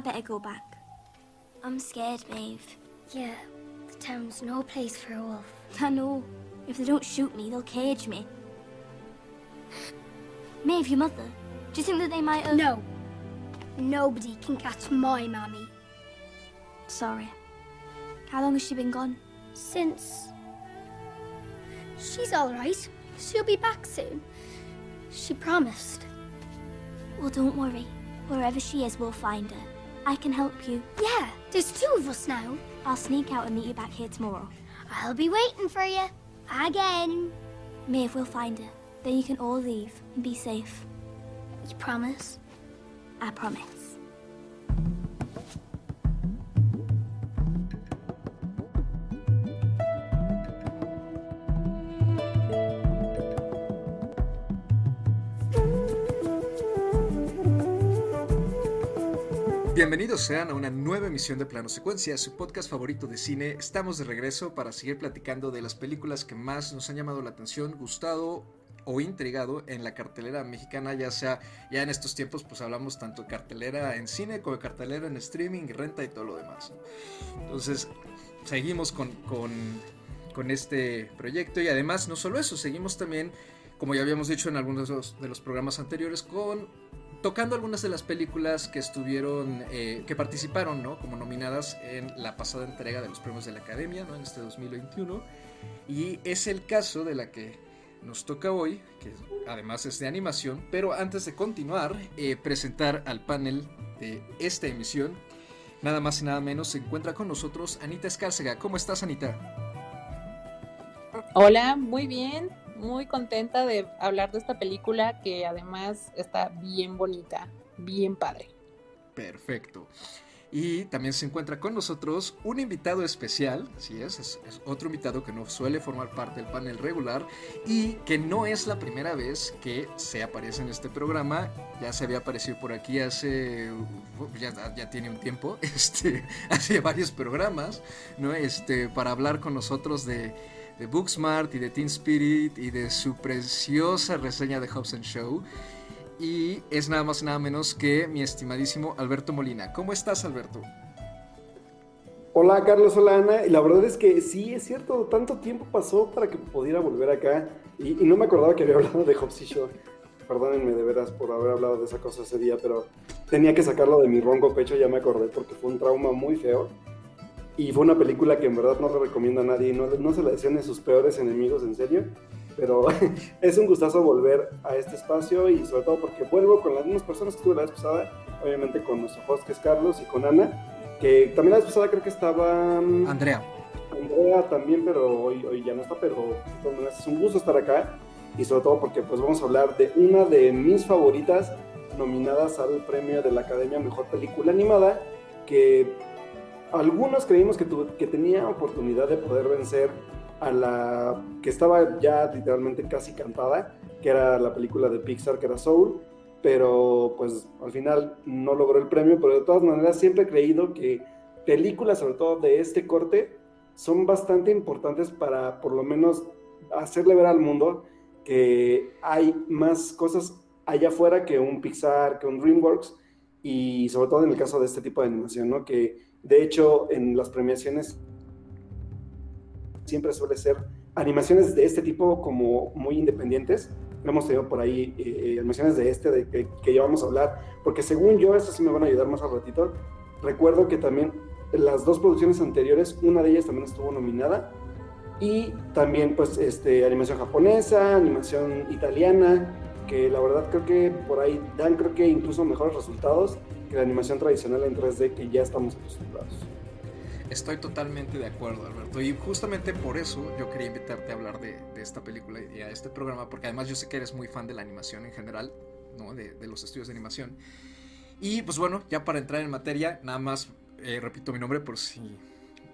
I better go back. I'm scared, Maeve. Yeah, the town's no place for a wolf. I know. If they don't shoot me, they'll cage me. Maeve, your mother. Do you think that they might have... No. Nobody can catch my mammy. Sorry. How long has she been gone? Since. She's alright. She'll be back soon. She promised. Well, don't worry. Wherever she is, we'll find her. I can help you. Yeah, there's two of us now. I'll sneak out and meet you back here tomorrow. I'll be waiting for you. Again. Maeve, we'll find her. Then you can all leave and be safe. You promise? I promise. Bienvenidos sean a una nueva emisión de Plano Secuencia, su podcast favorito de cine. Estamos de regreso para seguir platicando de las películas que más nos han llamado la atención, gustado o intrigado en la cartelera mexicana, ya sea ya en estos tiempos pues hablamos tanto de cartelera en cine como de cartelera en streaming, renta y todo lo demás. Entonces seguimos con, con, con este proyecto y además no solo eso, seguimos también, como ya habíamos dicho en algunos de de los programas anteriores, con tocando algunas de las películas que estuvieron, eh, que participaron, ¿no? Como nominadas en la pasada entrega de los premios de la Academia, ¿no? En este 2021. Y es el caso de la que nos toca hoy, que además es de animación. Pero antes de continuar, eh, presentar al panel de esta emisión, nada más y nada menos, se encuentra con nosotros Anita Escárcega. ¿Cómo estás, Anita? Hola, muy bien muy contenta de hablar de esta película que además está bien bonita, bien padre. Perfecto. Y también se encuentra con nosotros un invitado especial, así es, es, otro invitado que no suele formar parte del panel regular y que no es la primera vez que se aparece en este programa. Ya se había aparecido por aquí hace, ya, ya tiene un tiempo, este, hace varios programas, ¿no? Este, para hablar con nosotros de, de Booksmart y de Teen Spirit y de su preciosa reseña de Hobson Show. Y es nada más nada menos que mi estimadísimo Alberto Molina. ¿Cómo estás, Alberto? Hola, Carlos, hola, Ana. Y la verdad es que sí, es cierto, tanto tiempo pasó para que pudiera volver acá. Y, y no me acordaba que había hablado de Hobson Show. Perdónenme de veras por haber hablado de esa cosa ese día, pero tenía que sacarlo de mi ronco pecho, ya me acordé, porque fue un trauma muy feo. Y fue una película que en verdad no le recomiendo a nadie, no, no se la decían a sus peores enemigos, en serio. Pero es un gustazo volver a este espacio y sobre todo porque vuelvo con las mismas personas que estuve la vez pasada, obviamente con nuestro host que es Carlos y con Ana, que también la vez pasada creo que estaba... Andrea. Andrea también, pero hoy, hoy ya no está, pero es un gusto estar acá y sobre todo porque pues vamos a hablar de una de mis favoritas nominadas al premio de la Academia Mejor Película Animada, que algunos creímos que, tu, tenía oportunidad de poder vencer a la que estaba ya literalmente casi cantada, que era la película de Pixar, que era Soul, pero pues al final no logró el premio, pero de todas maneras siempre he creído que películas, sobre todo de este corte, son bastante importantes para por lo menos hacerle ver al mundo que hay más cosas allá afuera que un Pixar, que un DreamWorks, y sobre todo en el caso de este tipo de animación, ¿no? Que de hecho, en las premiaciones siempre suele ser animaciones de este tipo como muy independientes. Hemos tenido por ahí eh, animaciones de este de que, que, ya vamos a hablar, porque según yo, estas sí me van a ayudar más al ratito. Recuerdo que también las dos producciones anteriores, una de ellas también estuvo nominada, y también pues este, animación japonesa, animación italiana, que la verdad creo que por ahí dan creo que incluso mejores resultados que la animación tradicional en 3D que ya estamos acostumbrados. Estoy totalmente de acuerdo, Alberto. Y justamente por eso yo quería invitarte a hablar de, de, esta película y a este programa, porque además yo sé que eres muy fan de la animación en general, ¿no? de, de los estudios de animación. Y pues bueno, ya para entrar en materia, nada más eh, repito mi nombre por si.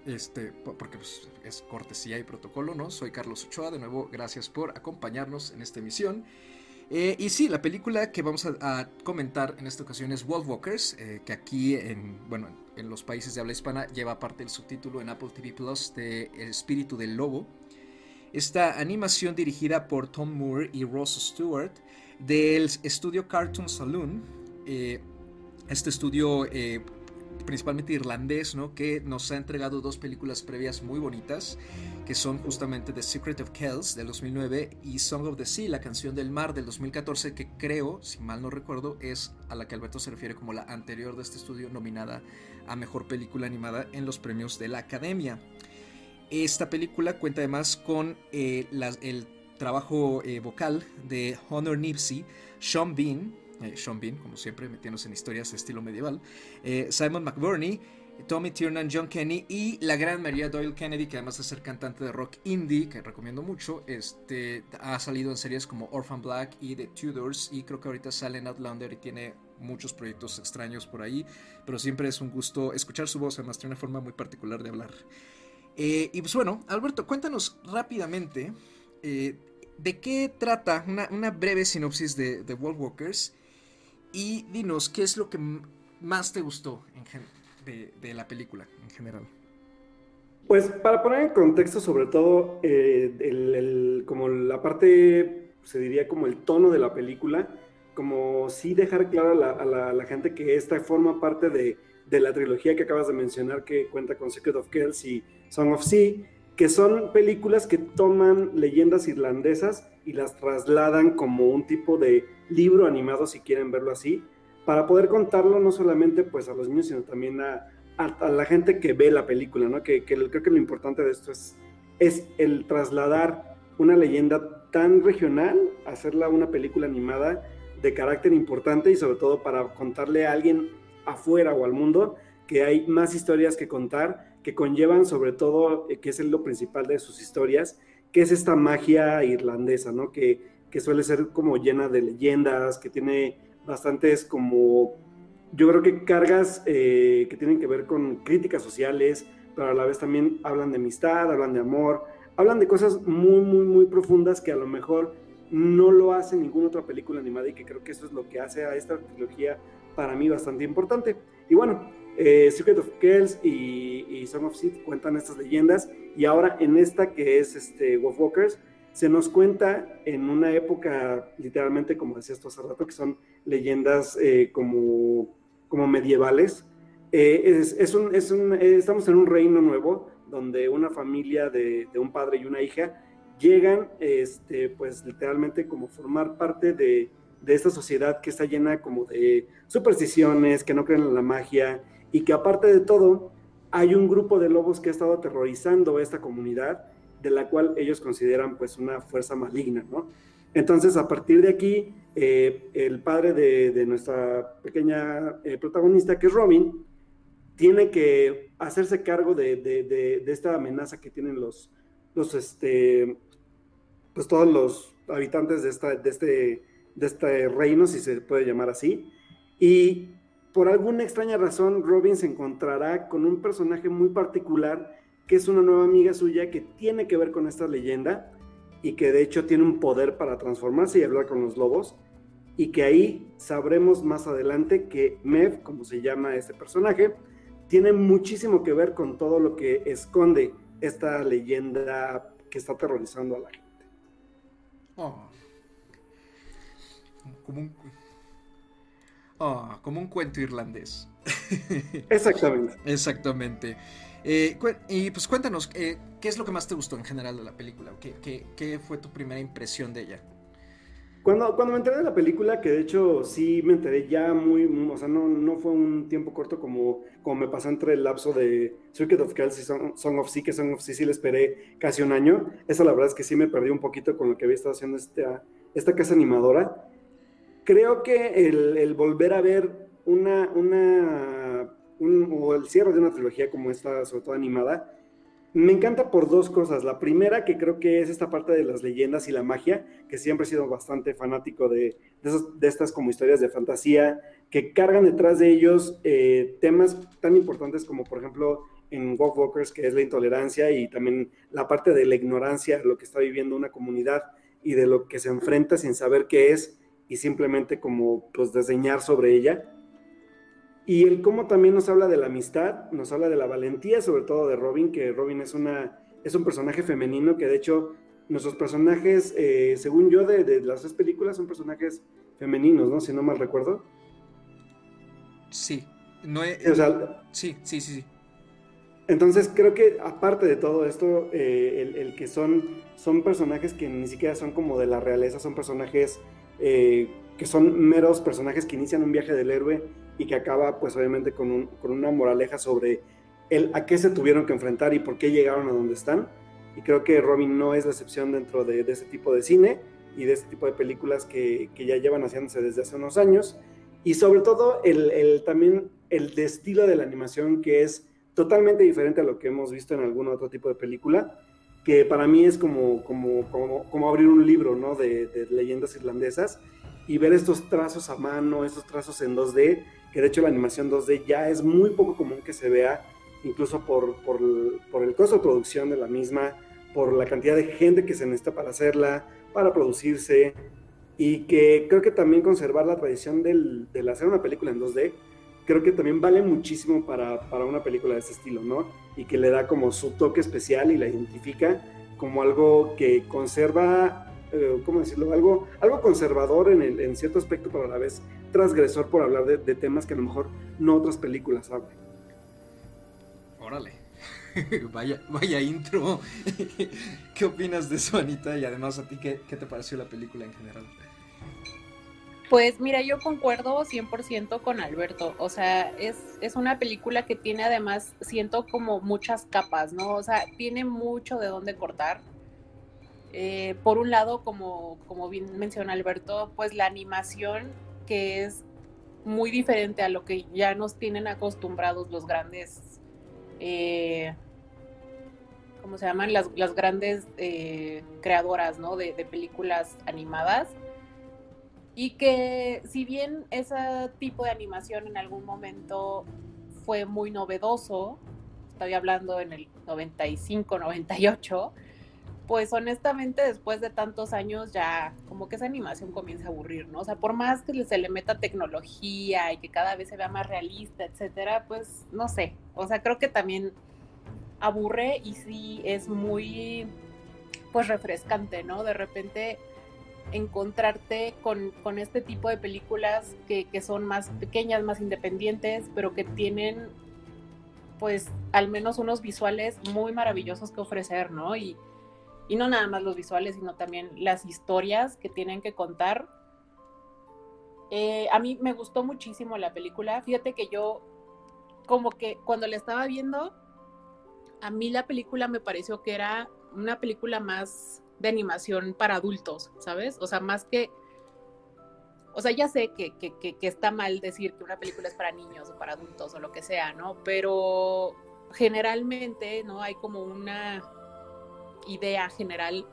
Este, porque pues, es cortesía y protocolo, ¿no? Soy Carlos Ochoa, de nuevo, gracias por acompañarnos en esta emisión. Eh, y sí, la película que vamos a, comentar en esta ocasión es Wolf Walkers, eh, que aquí en, bueno, en los países de habla hispana lleva parte el subtítulo en Apple TV Plus de El espíritu del lobo. Esta animación dirigida por Tom Moore y Ross Stewart del estudio Cartoon Saloon. Eh, este estudio principalmente irlandés, ¿no? Que nos ha entregado dos películas previas muy bonitas, que son justamente The Secret of Kells del 2009 y Song of the Sea, la canción del mar del 2014, que creo, si mal no recuerdo, es a la que Alberto se refiere como la anterior de este estudio nominada a Mejor Película Animada en los premios de la Academia. Esta película cuenta además con eh, el trabajo eh, vocal de Honor Nipsey, Sean Bean, eh, Sean Bean, como siempre, metiéndose en historias de estilo medieval, Simon McBurney, Tommy Tiernan, John Kenny y la gran María Doyle Kennedy, que además de ser cantante de rock indie, que recomiendo mucho, este, ha salido en series como Orphan Black y The Tudors, y creo que ahorita sale en Outlander y tiene muchos proyectos extraños por ahí, pero siempre es un gusto escuchar su voz, además tiene una forma muy particular de hablar. Eh, y pues bueno, Alberto, cuéntanos rápidamente de qué trata una, breve sinopsis de, de Walkers y dinos, ¿qué es lo que más te gustó de, la película en general? Pues para poner en contexto sobre todo eh, como la parte, se diría como el tono de la película, como sí dejar claro a la, gente que esta forma parte de, de, la trilogía que acabas de mencionar que cuenta con Secret of Kells y Song of Sea, que son películas que toman leyendas irlandesas y las trasladan como un tipo de libro animado, si quieren verlo así, para poder contarlo no solamente pues a los niños, sino también a, la gente que ve la película, ¿no? Que, creo que lo importante de esto es, es el trasladar una leyenda tan regional, hacerla una película animada de carácter importante y sobre todo para contarle a alguien afuera o al mundo que hay más historias que contar, que conllevan sobre todo, eh, que es lo principal de sus historias, que es esta magia irlandesa, ¿no? Que, suele ser como llena de leyendas, que tiene bastantes como, yo creo que cargas eh, que tienen que ver con críticas sociales, pero a la vez también hablan de amistad, hablan de amor, hablan de cosas muy, muy, muy profundas que a lo mejor no lo hace ninguna otra película animada y que creo que eso es lo que hace a esta trilogía para mí bastante importante. Y bueno, eh, Secret of Kells y, Song of Seed cuentan estas leyendas y ahora en esta que es este, Wolf Walkers se nos cuenta en una época literalmente como decía esto hace rato que son leyendas eh, como, como medievales. Eh, es, un, es un, estamos en un reino nuevo donde una familia de, de, un padre y una hija llegan este, pues literalmente como formar parte de, de esta sociedad que está llena como de supersticiones, que no creen en la magia y que aparte de todo, hay un grupo de lobos que ha estado aterrorizando a esta comunidad, de la cual ellos consideran pues una fuerza maligna, ¿no? Entonces, a partir de aquí, eh, el padre de, nuestra pequeña eh, protagonista, que es Robin, tiene que hacerse cargo de, esta amenaza que tienen los, los este, pues todos los habitantes de, esta, de, este, de este reino, si se puede llamar así, y por alguna extraña razón, Robin se encontrará con un personaje muy particular que es una nueva amiga suya que tiene que ver con esta leyenda y que de hecho tiene un poder para transformarse y hablar con los lobos y que ahí sabremos más adelante que Mev, como se llama este personaje, tiene muchísimo que ver con todo lo que esconde esta leyenda que está aterrorizando a la gente. Oh. Como un, Ah, como un cuento irlandés. Exactamente. Exactamente. Eh, y pues cuéntanos, eh, ¿qué es lo que más te gustó en general de la película? ¿Qué, qué, fue tu primera impresión de ella? Cuando, cuando me enteré de la película, que de hecho sí me enteré ya muy, o sea, no, no fue un tiempo corto como, como me pasó entre el lapso de Circuit of Kells y Song, of Sea, que Song of Sea sí le esperé casi un año. Eso la verdad es que sí me perdí un poquito con lo que había estado haciendo esta, esta casa animadora creo que el, volver a ver una, una o el cierre de una trilogía como esta, sobre todo animada, me encanta por dos cosas. La primera, que creo que es esta parte de las leyendas y la magia, que siempre he sido bastante fanático de, estas como historias de fantasía, que cargan detrás de ellos eh, temas tan importantes como, por ejemplo, en Walk Walkers, que es la intolerancia y también la parte de la ignorancia, lo que está viviendo una comunidad y de lo que se enfrenta sin saber qué es y simplemente como pues desdeñar sobre ella. Y el cómo también nos habla de la amistad, nos habla de la valentía, sobre todo de Robin, que Robin es, una, es un personaje femenino que de hecho nuestros personajes, eh, según yo, de, de, las tres películas son personajes femeninos, ¿no? Si no mal recuerdo. Sí, No he- sí, sí, sí, sí. Entonces creo que aparte de todo esto, eh, el, el que son, son personajes que ni siquiera son como de la realeza, son personajes eh, que son meros personajes que inician un viaje del héroe y que acaba pues obviamente con, un- con una moraleja sobre el a qué se tuvieron que enfrentar y por qué llegaron a donde están. Y creo que Robin no es la excepción dentro de, de ese tipo de cine y de este tipo de películas que, que ya llevan haciéndose desde hace unos años. Y sobre todo el, el- también el de estilo de la animación que es totalmente diferente a lo que hemos visto en algún otro tipo de película, que para mí es como, como, como, como abrir un libro ¿no? de, de leyendas irlandesas y ver estos trazos a mano, estos trazos en 2D, que de hecho la animación 2D ya es muy poco común que se vea, incluso por, por, por el costo de producción de la misma, por la cantidad de gente que se necesita para hacerla, para producirse, y que creo que también conservar la tradición del, del hacer una película en 2D, creo que también vale muchísimo para, para una película de este estilo, ¿no? Y que le da como su toque especial y la identifica como algo que conserva, eh, ¿cómo decirlo? Algo, algo conservador en, el- en cierto aspecto, pero a la vez transgresor por hablar de, de temas que a lo mejor no otras películas hablan. Órale. vaya, vaya intro. ¿Qué opinas de eso, Anita? Y además, ¿a ti qué, qué te pareció la película en general? Pues mira, yo concuerdo 100% con Alberto. O sea, es, es una película que tiene además, siento como muchas capas, ¿no? O sea, tiene mucho de dónde cortar. Eh, por un lado, como, como bien menciona Alberto, pues la animación que es muy diferente a lo que ya nos tienen acostumbrados los grandes, eh, ¿cómo se llaman? Las, las grandes eh, creadoras, ¿no? De, de películas animadas y que si bien ese tipo de animación en algún momento fue muy novedoso, estoy hablando en el 95, 98, pues honestamente después de tantos años ya como que esa animación comienza a aburrir, ¿no? O sea, por más que se le meta tecnología y que cada vez se vea más realista, etcétera, pues no sé, o sea, creo que también aburre y sí es muy pues refrescante, ¿no? De repente encontrarte con, con este tipo de películas que, que, son más pequeñas, más independientes, pero que tienen pues al menos unos visuales muy maravillosos que ofrecer, ¿no? Y, y no nada más los visuales, sino también las historias que tienen que contar. Eh, a mí me gustó muchísimo la película. Fíjate que yo como que cuando la estaba viendo, a mí la película me pareció que era una película más de animación para adultos, ¿sabes? O sea, más que... O sea, ya sé que, que, que, que, está mal decir que una película es para niños o para adultos o lo que sea, ¿no? Pero generalmente, ¿no? Hay como una idea general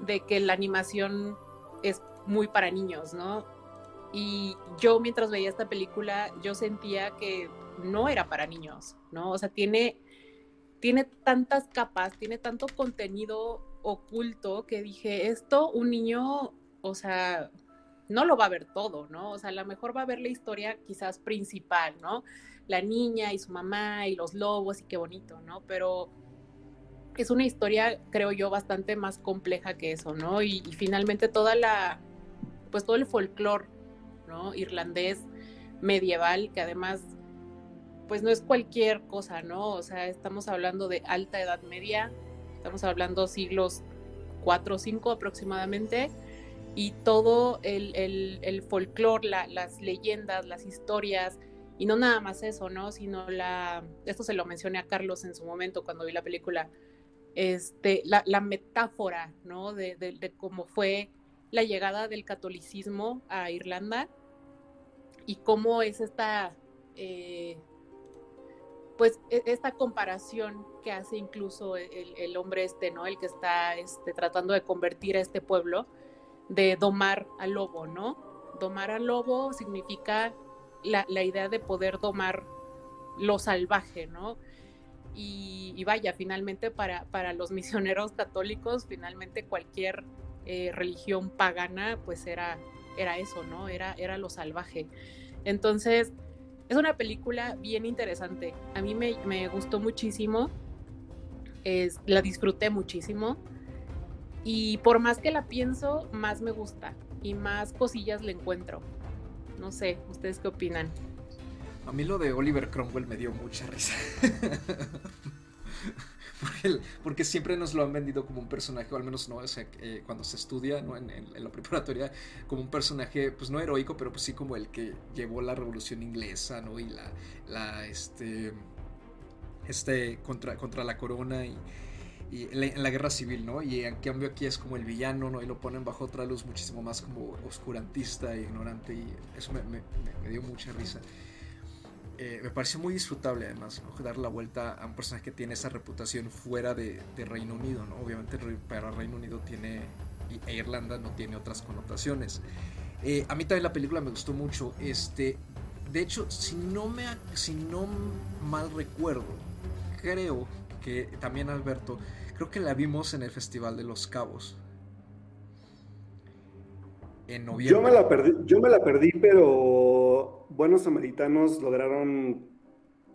de que la animación es muy para niños, ¿no? Y yo mientras veía esta película, yo sentía que no era para niños, ¿no? O sea, tiene, tiene tantas capas, tiene tanto contenido oculto que dije, esto un niño, o sea, no lo va a ver todo, ¿no? O sea, a lo mejor va a ver la historia quizás principal, ¿no? La niña y su mamá y los lobos y qué bonito, ¿no? Pero es una historia, creo yo, bastante más compleja que eso, ¿no? Y, y finalmente toda la, pues todo el folclore, ¿no? Irlandés medieval, que además, pues no es cualquier cosa, ¿no? O sea, estamos hablando de alta edad media, estamos hablando siglos 4 o 5 aproximadamente, y todo el, folclore, la, las leyendas, las historias, y no nada más eso, ¿no? Sino la, esto se lo mencioné a Carlos en su momento cuando vi la película, este, la, metáfora, ¿no? De, cómo fue la llegada del catolicismo a Irlanda y cómo es esta, eh, pues, esta comparación que hace incluso el, el, hombre este, ¿no? El que está este, tratando de convertir a este pueblo, de domar al lobo, ¿no? Domar al lobo significa la, la idea de poder domar lo salvaje, ¿no? Y, vaya, finalmente para, para, los misioneros católicos, finalmente cualquier eh, religión pagana, pues era, era eso, ¿no? Era, era lo salvaje. Entonces, es una película bien interesante. A mí me, me gustó muchísimo, es, la disfruté muchísimo. Y por más que la pienso, más me gusta y más cosillas le encuentro. No sé, ¿ustedes qué opinan? A mí lo de Oliver Cromwell me dio mucha risa. porque, siempre nos lo han vendido como un personaje, o al menos no, eh, cuando se estudia ¿no? en, la preparatoria, como un personaje, pues no heroico, pero pues sí como el que llevó la revolución inglesa, ¿no? Y la, este, este, contra, contra la corona y, la, guerra civil, ¿no? Y en cambio aquí es como el villano, ¿no? Y lo ponen bajo otra luz muchísimo más como oscurantista e ignorante y eso me dio mucha risa. Eh, me pareció muy disfrutable además, dar la vuelta a un personaje que tiene esa reputación fuera de, Reino Unido, ¿no? Obviamente para Reino Unido tiene, e Irlanda no tiene otras connotaciones. Eh, a mí también la película me gustó mucho, este, de hecho, si no, me, si no mal recuerdo, creo que también Alberto, creo que la vimos en el Festival de los Cabos. En noviembre. Yo me la perdí, yo me la perdí pero buenos samaritanos lograron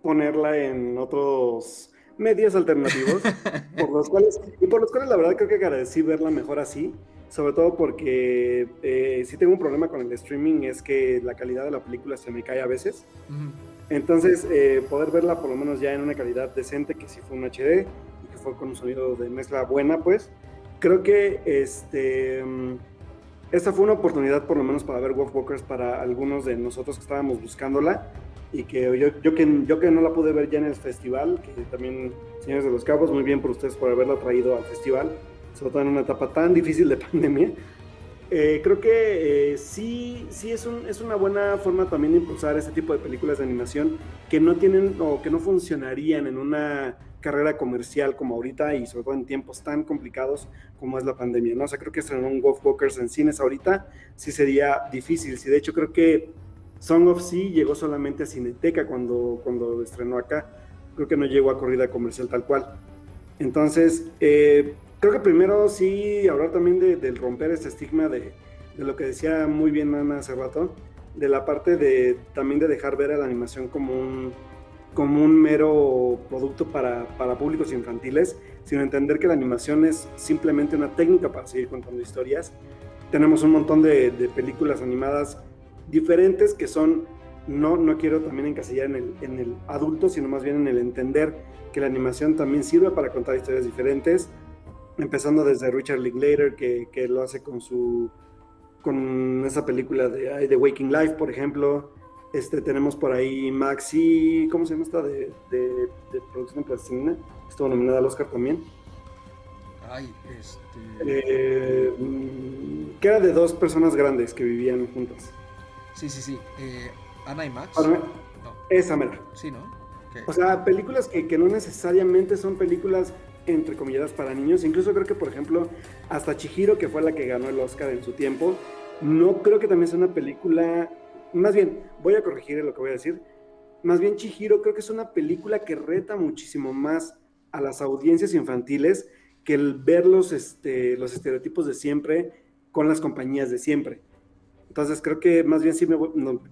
ponerla en otros medios alternativos, por los cuales, y por los cuales la verdad creo que agradecí verla mejor así, sobre todo porque eh, si tengo un problema con el streaming, es que la calidad de la película se me cae a veces. Entonces, eh, poder verla por lo menos ya en una calidad decente, que sí fue un HD y que fue con un sonido de mezcla buena, pues, creo que este esta fue una oportunidad por lo menos para ver Wolf Walkers para algunos de nosotros que estábamos buscándola y que yo, yo, que yo que no la pude ver ya en el festival, que también, señores de los Cabos, muy bien por ustedes por haberla traído al festival, sobre todo en una etapa tan difícil de pandemia. Eh, creo que eh, sí, sí es, un, es una buena forma también de impulsar este tipo de películas de animación que no tienen o que no funcionarían en una carrera comercial como ahorita y sobre todo en tiempos tan complicados como es la pandemia, ¿no? O sea, creo que estrenar un Golf Walkers en cines ahorita sí sería difícil. Sí, de hecho creo que Song of Sea llegó solamente a Cineteca cuando, cuando estrenó acá. Creo que no llegó a corrida comercial tal cual. Entonces, eh, creo que primero sí hablar también de, del romper este estigma de, de, lo que decía muy bien Ana hace rato, de la parte de también de dejar ver a la animación como un como un mero producto para, para, públicos infantiles, sino entender que la animación es simplemente una técnica para seguir contando historias. Tenemos un montón de, de películas animadas diferentes que son, no, no quiero también encasillar en el, en el adulto, sino más bien en el entender que la animación también sirve para contar historias diferentes, empezando desde Richard Linklater, que, que lo hace con su con esa película de The Waking Life, por ejemplo, este, tenemos por ahí Maxi, ¿cómo se llama esta? De, de, de producción plastilina. Estuvo nominada al Oscar también. Ay, este. Eh, mm, que era de dos personas grandes que vivían juntas. Sí, sí, sí. Eh, Ana y Max. No. Esa mera. Sí, ¿no? O sea, películas que, que no necesariamente son películas entre comillas para niños. Incluso creo que, por ejemplo, hasta Chihiro, que fue la que ganó el Oscar en su tiempo, no creo que también sea una película más bien, voy a corregir lo que voy a decir. Más bien, Chihiro creo que es una película que reta muchísimo más a las audiencias infantiles que el ver los, este, los estereotipos de siempre con las compañías de siempre. Entonces creo que más bien sí me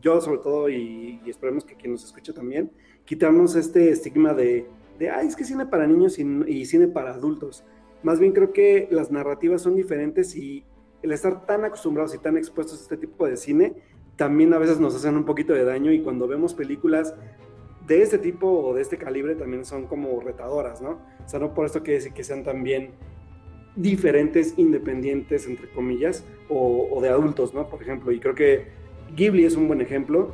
yo sobre todo y, esperemos que quien nos escuche también, quitarnos este estigma de, de ay, es que cine para niños y, y, cine para adultos. Más bien creo que las narrativas son diferentes y el estar tan acostumbrados y tan expuestos a este tipo de cine también a veces nos hacen un poquito de daño y cuando vemos películas de este tipo o de este calibre también son como retadoras, ¿no? O sea, no por esto quiere decir que sean también diferentes, independientes, entre comillas, o, de adultos, ¿no? Por ejemplo, y creo que Ghibli es un buen ejemplo.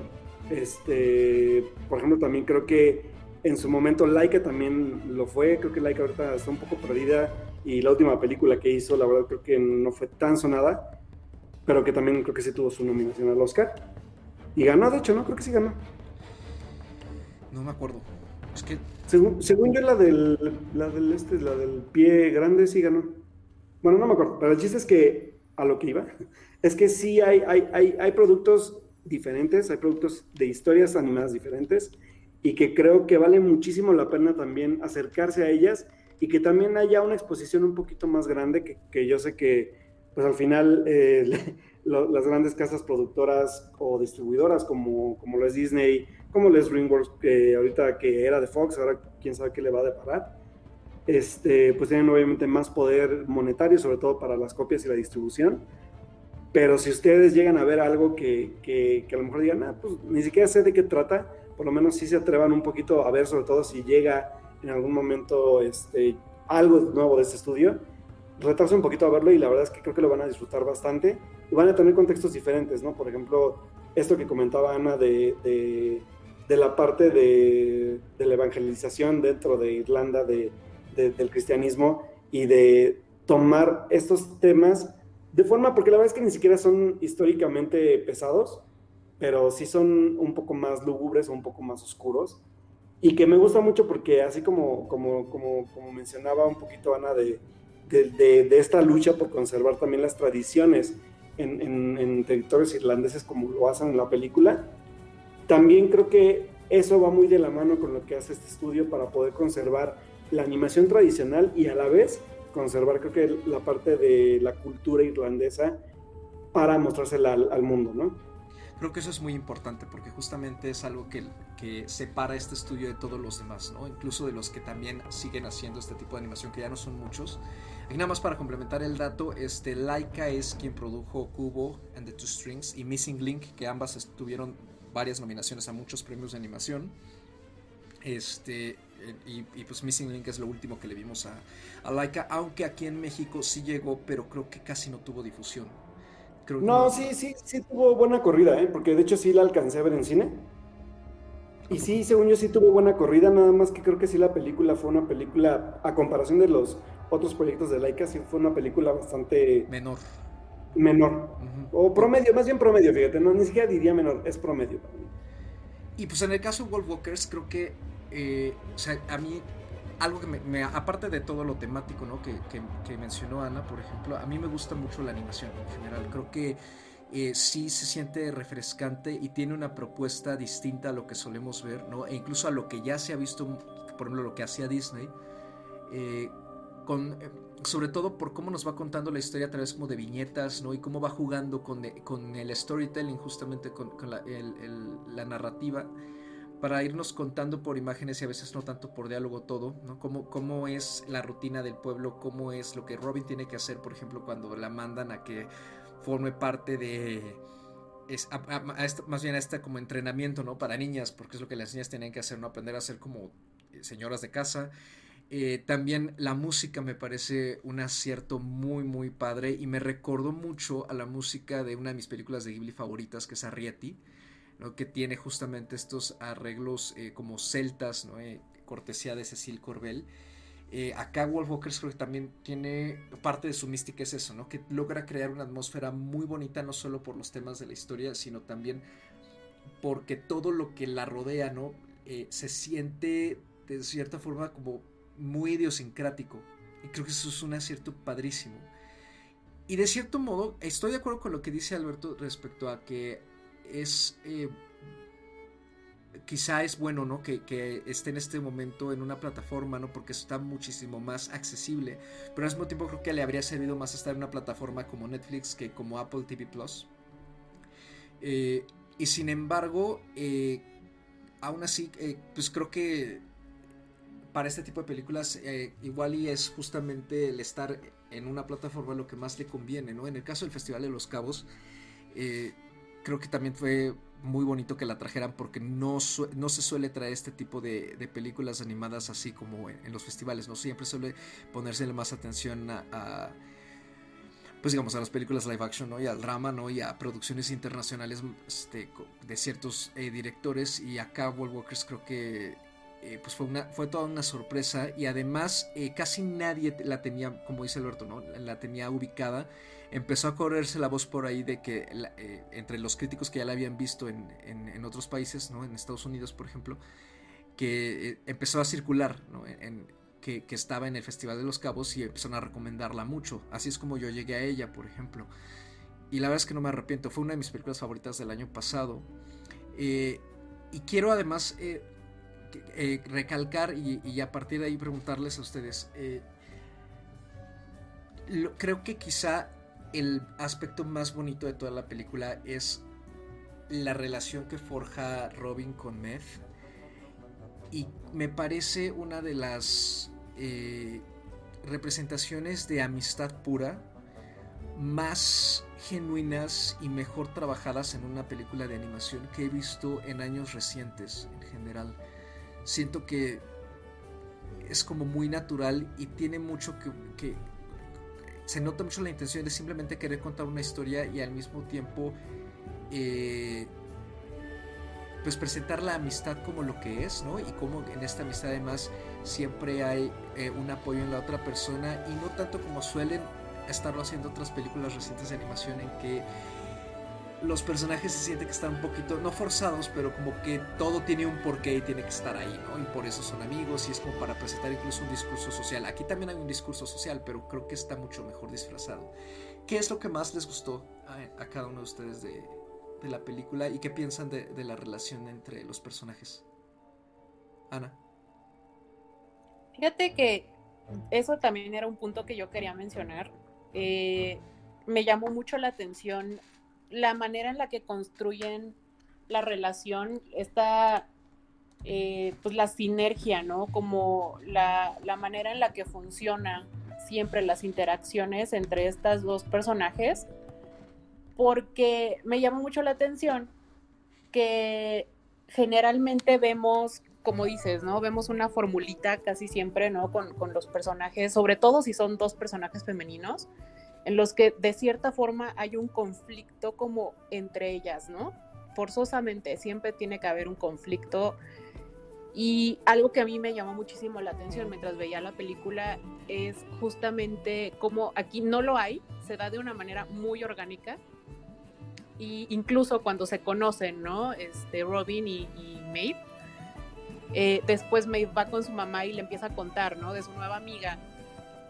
Este, por ejemplo, también creo que en su momento Laika también lo fue. Creo que Laika ahorita está un poco perdida y la última película que hizo, la verdad, creo que no fue tan sonada pero que también creo que sí tuvo su nominación al Oscar. Y ganó, de hecho, ¿no? Creo que sí ganó. No me acuerdo. Es que... Según, según yo, la del, la del, este, la del pie grande sí ganó. Bueno, no me acuerdo, pero el chiste es que a lo que iba, es que sí hay, hay, hay, hay productos diferentes, hay productos de historias animadas diferentes y que creo que vale muchísimo la pena también acercarse a ellas y que también haya una exposición un poquito más grande que, que yo sé que pues al final eh, las grandes casas productoras o distribuidoras como, como lo es Disney, como lo es DreamWorks, que ahorita que era de Fox, ahora quién sabe qué le va a deparar, este, pues tienen obviamente más poder monetario, sobre todo para las copias y la distribución. Pero si ustedes llegan a ver algo que, que, a lo mejor digan, ah, pues ni siquiera sé de qué trata, por lo menos sí se atrevan un poquito a ver, sobre todo si llega en algún momento este, algo nuevo de este estudio, retrasa un poquito a verlo y la verdad es que creo que lo van a disfrutar bastante y van a tener contextos diferentes, ¿no? Por ejemplo, esto que comentaba Ana de, de, la parte de, de, la evangelización dentro de Irlanda de, del cristianismo y de tomar estos temas de forma, porque la verdad es que ni siquiera son históricamente pesados, pero sí son un poco más lúgubres o un poco más oscuros. Y que me gusta mucho porque así como, como, como, como mencionaba un poquito Ana de, de, esta lucha por conservar también las tradiciones en, territorios irlandeses como lo hacen en la película, también creo que eso va muy de la mano con lo que hace este estudio para poder conservar la animación tradicional y a la vez conservar creo que la parte de la cultura irlandesa para mostrársela al, al mundo, ¿no? Creo que eso es muy importante porque justamente es algo que, que separa este estudio de todos los demás, ¿no? Incluso de los que también siguen haciendo este tipo de animación, que ya no son muchos. Y nada más para complementar el dato, este, Laika es quien produjo Kubo and the Two Strings y Missing Link, que ambas tuvieron varias nominaciones a muchos premios de animación. Este, y, y, pues Missing Link es lo último que le vimos a, a Laika, aunque aquí en México sí llegó, pero creo que casi no tuvo difusión no, sí, sí, sí tuvo buena corrida, ¿eh? porque de hecho sí la alcancé a ver en cine. Y sí, según yo sí tuvo buena corrida, nada más que creo que sí la película fue una película, a comparación de los otros proyectos de Laika, sí fue una película bastante... Menor. Menor. O promedio, más bien promedio, fíjate, no, ni siquiera diría menor, es promedio Y pues en el caso de Wolf Walkers, creo que, eh, o sea, a mí algo que me, aparte de todo lo temático ¿no? que, que, mencionó Ana, por ejemplo, a mí me gusta mucho la animación en general. Creo que eh, sí se siente refrescante y tiene una propuesta distinta a lo que solemos ver, ¿no? E incluso a lo que ya se ha visto, por ejemplo, lo que hacía Disney. Eh, con, eh, sobre todo por cómo nos va contando la historia a través como de viñetas, ¿no? Y cómo va jugando con, con el storytelling, justamente con, la narrativa para irnos contando por imágenes y a veces no tanto por diálogo todo, ¿no? Cómo, cómo es la rutina del pueblo, cómo es lo que Robin tiene que hacer, por ejemplo, cuando la mandan a que forme parte de... Es, más bien a este como entrenamiento, ¿no? Para niñas, porque es lo que las niñas tienen que hacer, ¿no? Aprender a ser como eh, señoras de casa. Eh, también la música me parece un acierto muy, muy padre y me recordó mucho a la música de una de mis películas de Ghibli favoritas, que es Arrietty que tiene justamente estos arreglos eh, como celtas, ¿no? Eh, cortesía de Cecil Corbel. Acá Wolf Walkers creo que también tiene parte de su mística es eso, ¿no? que logra crear una atmósfera muy bonita no solo por los temas de la historia, sino también porque todo lo que la rodea ¿no? se siente de cierta forma como muy idiosincrático. Y creo que eso es un acierto padrísimo. Y de cierto modo, estoy de acuerdo con lo que dice Alberto respecto a que es eh, quizá es bueno ¿no? Que, que, esté en este momento en una plataforma, ¿no? porque está muchísimo más accesible, pero al mismo tiempo creo que le habría servido más estar en una plataforma como Netflix que como Apple TV Plus. Eh, y sin embargo, eh, aún así, pues creo que para este tipo de películas igual y es justamente el estar en una plataforma lo que más le conviene, ¿no? En el caso del Festival de los Cabos, creo que también fue muy bonito que la trajeran porque no, no se suele traer este tipo de, películas animadas así como en, los festivales, no siempre suele ponerse más atención a, pues digamos a las películas live action ¿no? y al drama ¿no? y a producciones internacionales este, de ciertos eh, directores y acá World Walkers creo que eh, pues fue, toda una sorpresa y además eh, casi nadie la tenía, como dice Alberto, ¿no? la tenía ubicada empezó a correrse la voz por ahí de que eh, entre los críticos que ya la habían visto en, en, otros países, ¿no? en Estados Unidos por ejemplo, que empezó a circular, ¿no? que, que, estaba en el Festival de los Cabos y empezaron a recomendarla mucho. Así es como yo llegué a ella, por ejemplo. Y la verdad es que no me arrepiento, fue una de mis películas favoritas del año pasado. Y quiero además recalcar y, a partir de ahí preguntarles a ustedes, creo que quizá el aspecto más bonito de toda la película es la relación que forja Robin con Meth. Y me parece una de las eh, representaciones de amistad pura más genuinas y mejor trabajadas en una película de animación que he visto en años recientes en general. Siento que es como muy natural y tiene mucho que, se nota mucho la intención de simplemente querer contar una historia y al mismo tiempo eh, pues presentar la amistad como lo que es, ¿no? Y como en esta amistad además siempre hay eh, un apoyo en la otra persona y no tanto como suelen estarlo haciendo otras películas recientes de animación en que los personajes se sienten que están un poquito, no forzados, pero como que todo tiene un porqué y tiene que estar ahí, ¿no? Y por eso son amigos y es como para presentar incluso un discurso social. Aquí también hay un discurso social, pero creo que está mucho mejor disfrazado. ¿Qué es lo que más les gustó a, cada uno de ustedes de, la película y qué piensan de, la relación entre los personajes? Ana. Fíjate que eso también era un punto que yo quería mencionar. Eh, me llamó mucho la atención la manera en la que construyen la relación, esta, eh, pues la sinergia, ¿no? Como la, la, manera en la que funciona siempre las interacciones entre estas dos personajes, porque me llama mucho la atención que generalmente vemos, como dices, ¿no? Vemos una formulita casi siempre, ¿no? Con, con los personajes, sobre todo si son dos personajes femeninos en los que de cierta forma hay un conflicto como entre ellas, ¿no? Forzosamente, siempre tiene que haber un conflicto. Y algo que a mí me llamó muchísimo la atención mientras veía la película es justamente cómo aquí no lo hay, se da de una manera muy orgánica. Y incluso cuando se conocen, ¿no? Este, Robin y, y Maeve, eh, después Maeve va con su mamá y le empieza a contar, ¿no? De su nueva amiga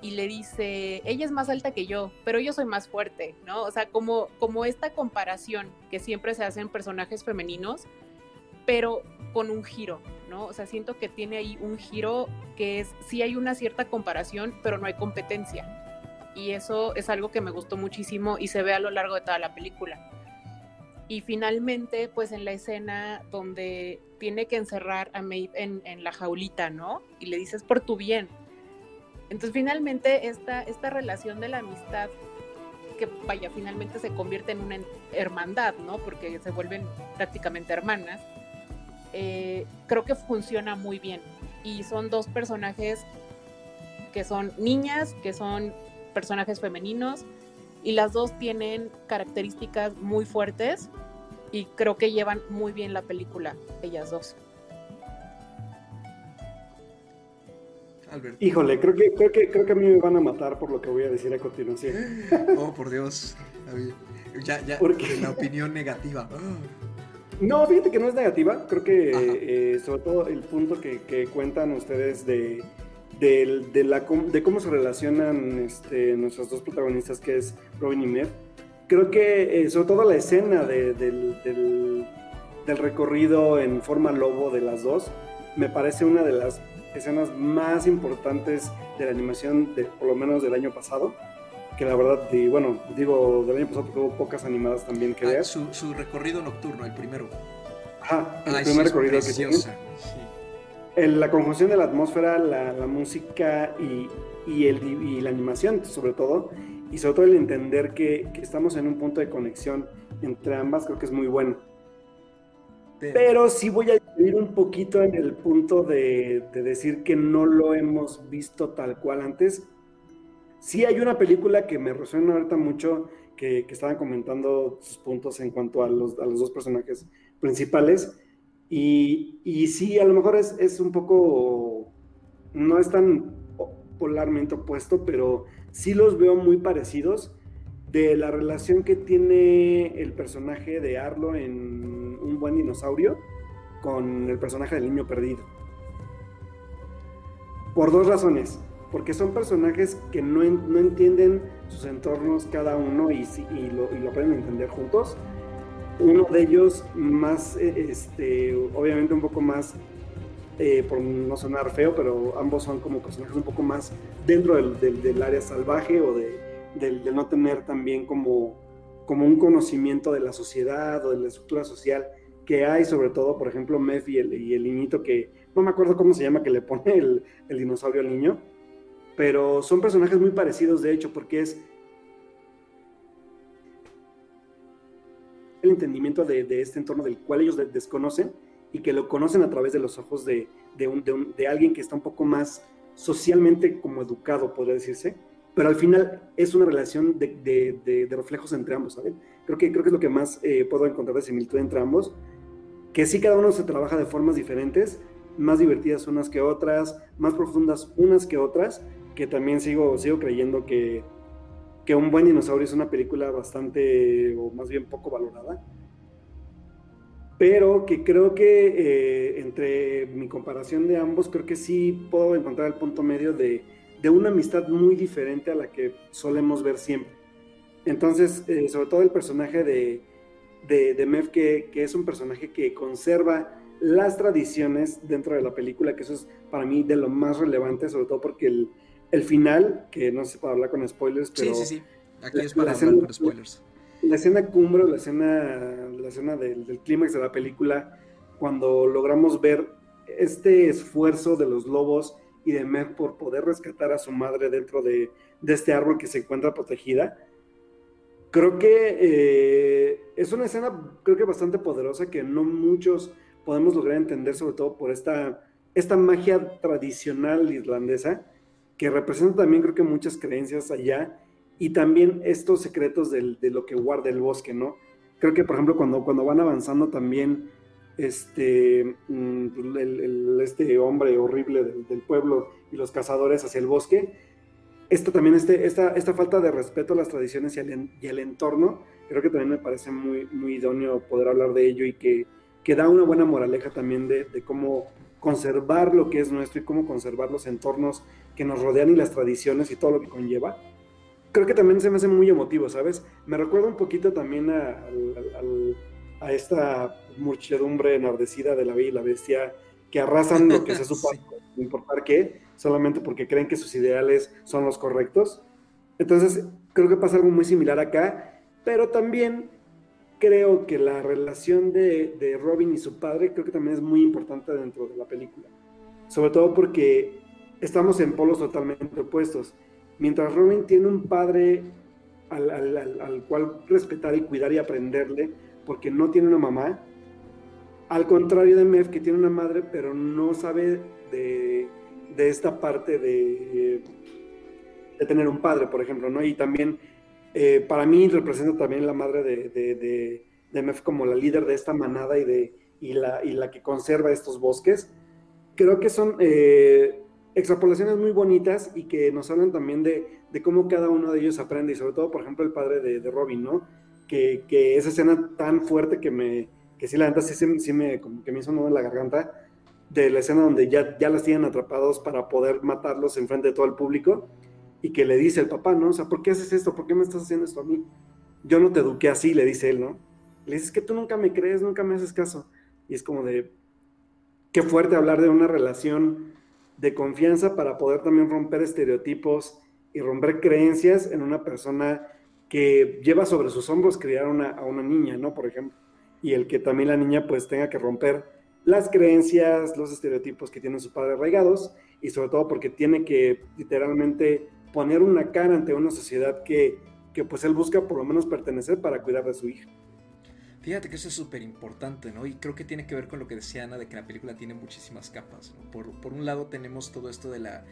y le dice, ella es más alta que yo, pero yo soy más fuerte, ¿no? O sea, como, como esta comparación que siempre se hace en personajes femeninos, pero con un giro, ¿no? O sea, siento que tiene ahí un giro que es, sí hay una cierta comparación, pero no hay competencia. Y eso es algo que me gustó muchísimo y se ve a lo largo de toda la película. Y finalmente, pues en la escena donde tiene que encerrar a Maeve en la jaulita, ¿no? Y le dices por tu bien, entonces finalmente esta, esta relación de la amistad, que vaya, finalmente se convierte en una hermandad, ¿no? Porque se vuelven prácticamente hermanas, eh, creo que funciona muy bien. Y son dos personajes que son niñas, que son personajes femeninos, y las dos tienen características muy fuertes y creo que llevan muy bien la película, ellas dos. Híjole, creo que, creo, que, creo que a mí me van a matar por lo que voy a decir a continuación. Oh, por Dios. Ya, ya, la opinión negativa. No, fíjate que no es negativa. Creo que eh, sobre todo el punto que, cuentan ustedes de, de, la, de cómo se relacionan este, nuestros dos protagonistas, que es Robin y Mev. Creo que eh, sobre todo la escena del, del, del recorrido en forma lobo de las dos, me parece una de las escenas más importantes de la animación, de, por lo menos del año pasado. Que la verdad, y bueno, digo del año pasado porque hubo pocas animadas también que ah, ver. Su, su, recorrido nocturno, el primero. Ajá, el primer recorrido que tiene. la conjunción de la atmósfera, la, la música y, y, el, y la animación, sobre todo. Y sobre todo el entender que, que estamos en un punto de conexión entre ambas, creo que es muy bueno. Pero sí voy a ir un poquito en el punto de, decir que no lo hemos visto tal cual antes. Sí hay una película que me resuena ahorita mucho, que, estaban comentando sus puntos en cuanto a los, dos personajes principales. Y, y, sí, a lo mejor es, es un poco, no es tan polarmente opuesto, pero sí los veo muy parecidos de la relación que tiene el personaje de Arlo en Buen dinosaurio con el personaje del niño perdido. Por dos razones. Porque son personajes que no, no entienden sus entornos cada uno y, lo, a entender juntos. Uno de ellos más, eh, este, obviamente un poco más, eh, por no sonar feo, pero ambos son como personajes un poco más dentro del, del área salvaje o de, del, no tener también como, como un conocimiento de la sociedad o de la estructura social que hay, sobre todo, por ejemplo, Mef y el, y niñito que, no me acuerdo cómo se llama, que le pone el, dinosaurio al niño, pero son personajes muy parecidos, de hecho, porque es el entendimiento de, este entorno del cual ellos desconocen y que lo conocen a través de los ojos de, de, alguien que está un poco más socialmente como educado, podría decirse, pero al final es una relación de, reflejos entre ambos, ¿saben? Creo que, creo que es lo que más eh, puedo encontrar de similitud entre ambos, que sí cada uno se trabaja de formas diferentes, más divertidas unas que otras, más profundas unas que otras, que también sigo, sigo creyendo que, que Un buen dinosaurio es una película bastante, o más bien poco valorada, pero que creo que eh, entre mi comparación de ambos, creo que sí puedo encontrar el punto medio de, de una amistad muy diferente a la que solemos ver siempre. Entonces, eh, sobre todo el personaje de, de, de Mev, que, que, es un personaje que conserva las tradiciones dentro de la película, que eso es para mí de lo más relevante, sobre todo porque el, el final, que no sé para hablar con spoilers, pero... Sí, sí, sí. Aquí es para hablar con spoilers. La escena cumbre, la escena, la escena del, clímax de la película, cuando logramos ver este esfuerzo de los lobos y de Meg por poder rescatar a su madre dentro de, de este árbol que se encuentra protegida, creo que eh, es una escena, creo que bastante poderosa que no muchos podemos lograr entender, sobre todo por esta, esta magia tradicional irlandesa que representa también creo que muchas creencias allá y también estos secretos de lo que guarda el bosque, ¿no? Creo que, por ejemplo, cuando, cuando van avanzando también este, mm, este hombre horrible del, pueblo y los cazadores hacia el bosque, esto también, este, esta, esta falta de respeto a las tradiciones y al, entorno, creo que también me parece muy, muy idóneo poder hablar de ello y que, que da una buena moraleja también de, de cómo conservar lo que es nuestro y cómo conservar los entornos que nos rodean y las tradiciones y todo lo que conlleva. Creo que también se me hace muy emotivo, ¿sabes? Me recuerda un poquito también a, a, esta muchedumbre enardecida de la Bella y la Bestia que arrasan lo que se supone, sin importar qué, solamente porque creen que sus ideales son los correctos. Entonces, creo que pasa algo muy similar acá, pero también creo que la relación de, de, Robin y su padre creo que también es muy importante dentro de la película. Sobre todo porque estamos en polos totalmente opuestos. Mientras Robin tiene un padre al, al, al, cual respetar y cuidar y aprenderle, porque no tiene una mamá, al contrario de Mev, que tiene una madre, pero no sabe de, de esta parte de, de, tener un padre, por ejemplo, ¿no? Y también, eh, para mí, representa también la madre de, de, de, Mev como la líder de esta manada y, de, y, la, y la que conserva estos bosques. Creo que son eh, extrapolaciones muy bonitas y que nos hablan también de, cómo cada uno de ellos aprende, y sobre todo, por ejemplo, el padre de, de Robin, ¿no? Que, que, esa escena tan fuerte que me, que sí, la neta, sí, sí, me, como que me hizo nudo en la garganta, de la escena donde ya, ya las tienen atrapados para poder matarlos en frente de todo el público, y que le dice el papá, ¿no? O sea, ¿por qué haces esto? ¿Por qué me estás haciendo esto a mí? Yo no te eduqué así, le dice él, ¿no? Le dices que tú nunca me crees, nunca me haces caso. Y es como de, qué fuerte hablar de una relación de confianza para poder también romper estereotipos y romper creencias en una persona que lleva sobre sus hombros criar a una niña, ¿no? Por ejemplo. Y el que también la niña pues tenga que romper las creencias, los estereotipos que tiene su padre arraigados y sobre todo porque tiene que literalmente poner una cara ante una sociedad que, que pues él busca por lo menos pertenecer para cuidar de su hija. Fíjate que eso es súper importante, ¿no? Y creo que tiene que ver con lo que decía Ana, de que la película tiene muchísimas capas. Por, por, un lado tenemos todo esto de la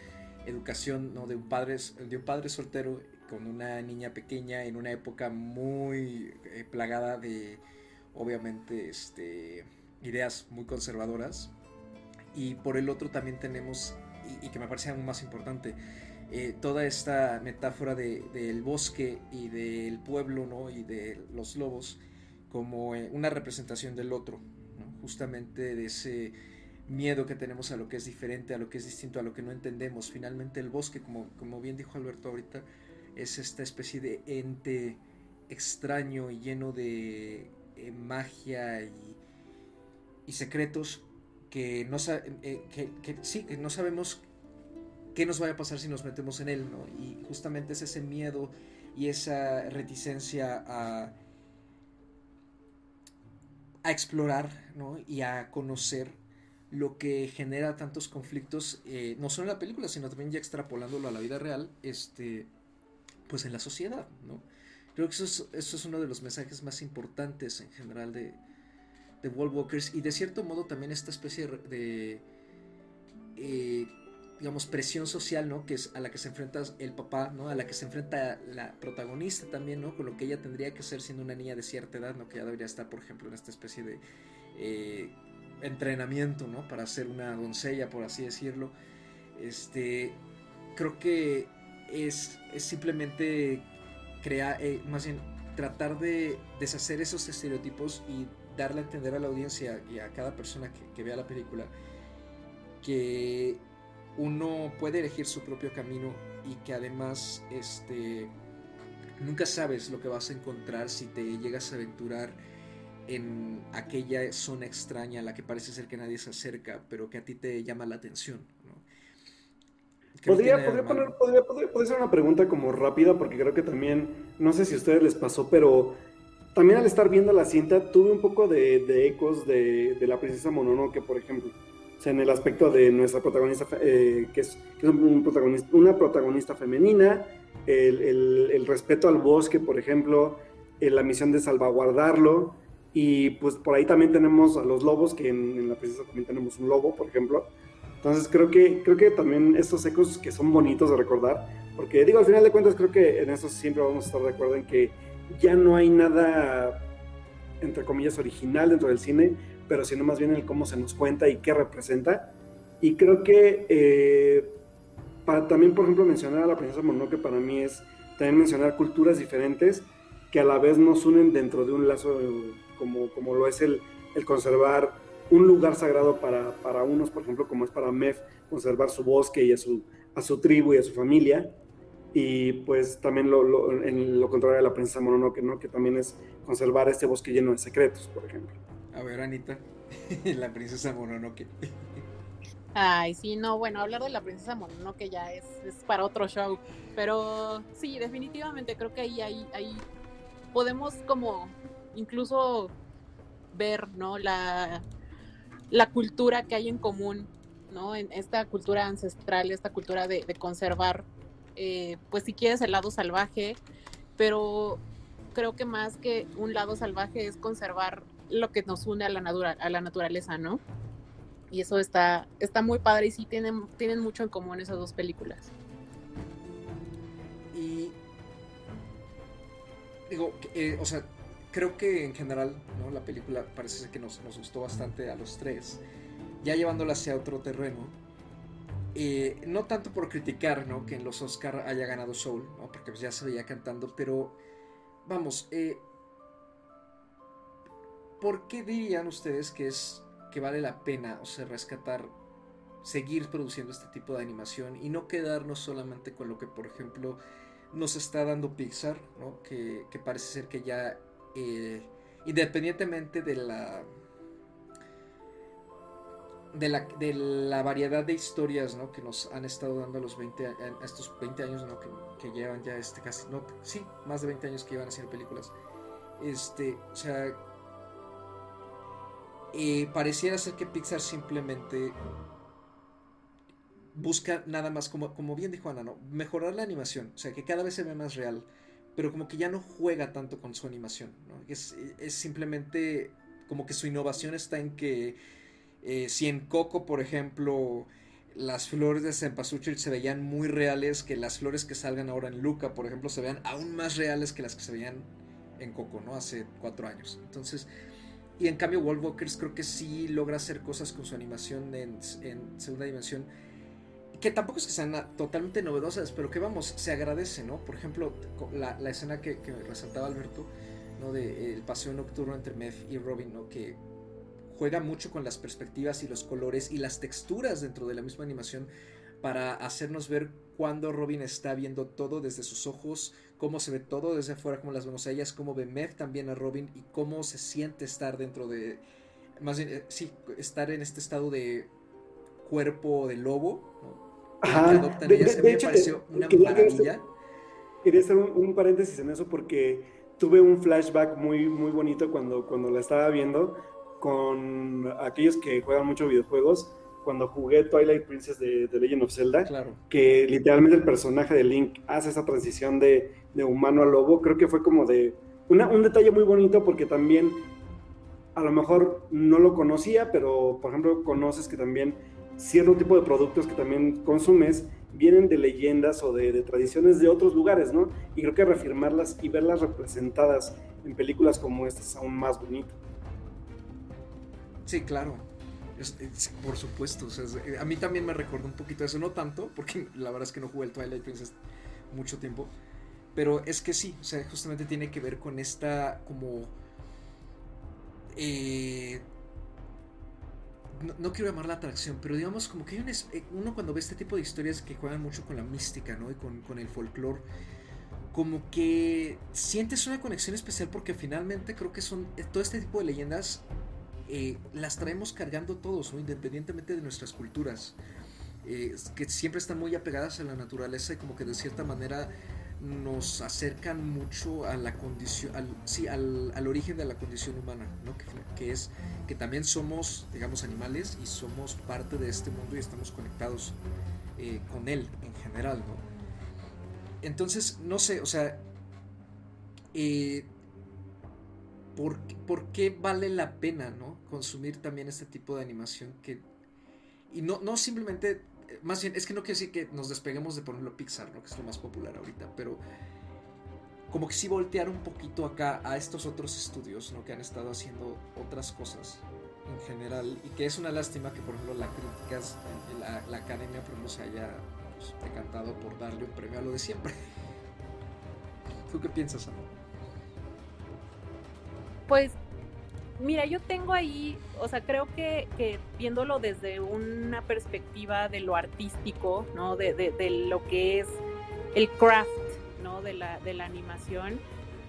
educación, ¿no? De un, padre, de un padre soltero con una niña pequeña en una época muy eh, plagada de, obviamente, este, ideas muy conservadoras. Y por el otro también tenemos, y, que me parece aún más importante, eh, toda esta metáfora de, del bosque y del pueblo, ¿no? Y de los lobos como eh, una representación del otro, justamente de ese miedo que tenemos a lo que es diferente, a lo que es distinto, a lo que no entendemos. Finalmente el bosque, como, como bien dijo Alberto ahorita, es esta especie de ente extraño y lleno de eh, magia y, secretos que no, eh, que, sí, que no sabemos qué nos va a pasar si nos metemos en él, ¿no? Y justamente es ese miedo y esa reticencia a a explorar y a conocer lo que genera tantos conflictos, eh, no solo en la película, sino también ya extrapolándolo a la vida real, este, pues en la sociedad, ¿no? Creo que eso es, uno de los mensajes más importantes en general de, de Wall Walkers y de cierto modo también esta especie de, eh, digamos, presión social, ¿no? Que es a la que se enfrenta el papá, ¿no? A la que se enfrenta la protagonista también, ¿no? Con lo que ella tendría que ser siendo una niña de cierta edad, ¿no? Que ya debería estar, por ejemplo, en esta especie de eh, entrenamiento, ¿no? Para ser una doncella, por así decirlo. Este, creo que es, es simplemente crear, eh, más bien tratar de deshacer esos estereotipos y darle a entender a la audiencia y a cada persona que, vea la película que uno puede elegir su propio camino y que además este nunca sabes lo que vas a encontrar si te llegas a aventurar en aquella zona extraña a la que parece ser que nadie se acerca, pero que a ti te llama la atención. Podría, ser una pregunta como rápida, porque creo que también, no sé si a ustedes les pasó, pero también al estar viendo la cinta tuve un poco de, ecos de, de, la princesa Mononoke, por ejemplo. O sea, en el aspecto de nuestra protagonista, eh, que, es, un protagonista, una protagonista femenina, el, el, respeto al bosque, por ejemplo, eh, la misión de salvaguardarlo, y pues por ahí también tenemos a los lobos, que en, en la princesa también tenemos un lobo, por ejemplo. Entonces creo que, creo que también estos ecos que son bonitos de recordar, porque digo, al final de cuentas creo que en eso siempre vamos a estar de acuerdo en que ya no hay nada, entre comillas, original dentro del cine, pero sino más bien el cómo se nos cuenta y qué representa. Y creo que eh, para también, por ejemplo, mencionar a la princesa Mononoke para mí es también mencionar culturas diferentes que a la vez nos unen dentro de un lazo como, como lo es el, el conservar un lugar sagrado para, para, unos, por ejemplo, como es para Mef, conservar su bosque y a su, a su tribu y a su familia. Y pues también lo, en lo contrario de la princesa Mononoke, ¿no? que también es conservar este bosque lleno de secretos, por ejemplo. A ver, Anita, la princesa Mononoke. Ay, sí, no, bueno, hablar de la princesa Mononoke ya es, es para otro show. Pero sí, definitivamente creo que ahí, ahí, ahí podemos como incluso ver, ¿no? La, la cultura que hay en común, ¿no? En esta cultura ancestral, esta cultura de, conservar, eh, pues si quieres el lado salvaje, pero creo que más que un lado salvaje es conservar lo que nos une a la, a la naturaleza, ¿no? Y eso está, está muy padre y sí tienen, tienen mucho en común esas dos películas. Y digo, eh, o sea, creo que en general ¿no? la película parece que nos, gustó bastante a los tres. Ya llevándola hacia otro terreno. Eh, no tanto por criticar ¿no? que en los Oscar haya ganado Soul, porque pues ya se veía cantando, pero vamos, eh, ¿por qué dirían ustedes que es que vale la pena, o sea, rescatar, seguir produciendo este tipo de animación y no quedarnos solamente con lo que, por ejemplo, nos está dando Pixar, ¿no? que parece ser que ya eh, independientemente de la, de la, de la variedad de historias que nos han estado dando los 20, estos 20 años que, llevan ya este casi, no, sí, más de 20 años que llevan haciendo películas. Este, o sea, eh, pareciera ser que Pixar simplemente busca nada más, como, como bien dijo Ana, ¿no? mejorar la animación, o sea, que cada vez se ve más real pero como que ya no juega tanto con su animación. Es, simplemente como que su innovación está en que eh, si en Coco, por ejemplo, las flores de Cempasúchil se veían muy reales, que las flores que salgan ahora en Luca, por ejemplo, se vean aún más reales que las que se veían en Coco, ¿no? Hace cuatro años. Entonces, y en cambio, Walkers creo que sí logra hacer cosas con su animación en, en segunda dimensión que tampoco es que sean totalmente novedosas, pero que vamos, se agradece, ¿no? Por ejemplo, la, escena que, resaltaba Alberto, ¿no? De el paseo nocturno entre Meth y Robin, ¿no? Que juega mucho con las perspectivas y los colores y las texturas dentro de la misma animación para hacernos ver cuando Robin está viendo todo desde sus ojos, cómo se ve todo desde afuera, cómo las vemos a ellas, cómo ve Meth también a Robin y cómo se siente estar dentro de, más bien, eh, sí, estar en este estado de cuerpo de lobo, ¿no? De, hecho, quería, hacer un, paréntesis en eso porque tuve un flashback muy, muy bonito cuando, cuando la estaba viendo con aquellos que juegan mucho videojuegos. cuando jugué Twilight Princess de, de Legend of Zelda, Claro. que literalmente el personaje de Link hace esa transición de, de humano a lobo, creo que fue como de una- un detalle muy bonito porque también a lo mejor no lo conocía, pero por ejemplo conoces que también cierto tipo de productos que también consumes vienen de leyendas o de, tradiciones de otros lugares, ¿no? Y creo que reafirmarlas y verlas representadas en películas como esta es aún más bonito. Sí, claro. Por supuesto. eh, a mí también me recordó un poquito eso. No tanto, porque la verdad es que no jugué el Twilight Princess mucho tiempo. Pero es que sí, o sea, justamente tiene que ver con esta como... eh, no, quiero llamar la atracción, pero digamos como que hay un eh, uno cuando ve este tipo de historias que juegan mucho con la mística, ¿no? Y con, con el folclore, como que sientes una conexión especial porque finalmente creo que son eh, todo este tipo de leyendas eh, las traemos cargando todos, independientemente de nuestras culturas, que siempre están muy apegadas a la naturaleza y como que de cierta manera nos acercan mucho a la condición, al, sí, al, al origen de la condición humana, ¿no? que, es que también somos, digamos, animales y somos parte de este mundo y estamos conectados eh, con él en general, ¿no? Entonces, no sé, o sea, eh, ¿por, por qué vale la pena, ¿no? Consumir también este tipo de animación que... Y no, no simplemente, más bien, es que no quiere decir que nos despeguemos de, por ejemplo, Pixar, ¿no? Que es lo más popular ahorita, pero como que sí voltear un poquito acá a estos otros estudios, ¿no? Que han estado haciendo otras cosas en general y que es una lástima que, por ejemplo, la críticas, eh, la, la academia, por ejemplo, se haya pues, decantado por darle un premio a lo de siempre. ¿Tú qué piensas, Ana? Pues, mira, yo tengo ahí, o sea, creo que, viéndolo desde una perspectiva de lo artístico, ¿no? De lo que es el craft, ¿no? De la, de la animación,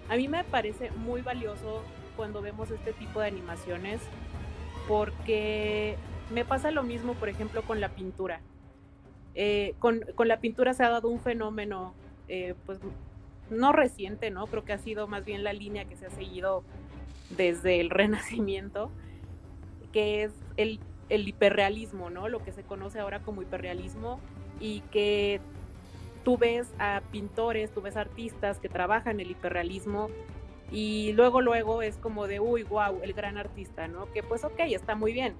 a mí me parece muy valioso cuando vemos este tipo de animaciones, porque me pasa lo mismo, por ejemplo, con la pintura. Eh, con, con la pintura se ha dado un fenómeno, eh, pues, no reciente, ¿no? Creo que ha sido más bien la línea que se ha seguido desde el Renacimiento, que es el, el hiperrealismo, ¿no? Lo que se conoce ahora como hiperrealismo y que tú ves a pintores, tú ves artistas que trabajan el hiperrealismo y luego luego es como de, uy, wow, el gran artista, ¿no? Que pues ok, está muy bien,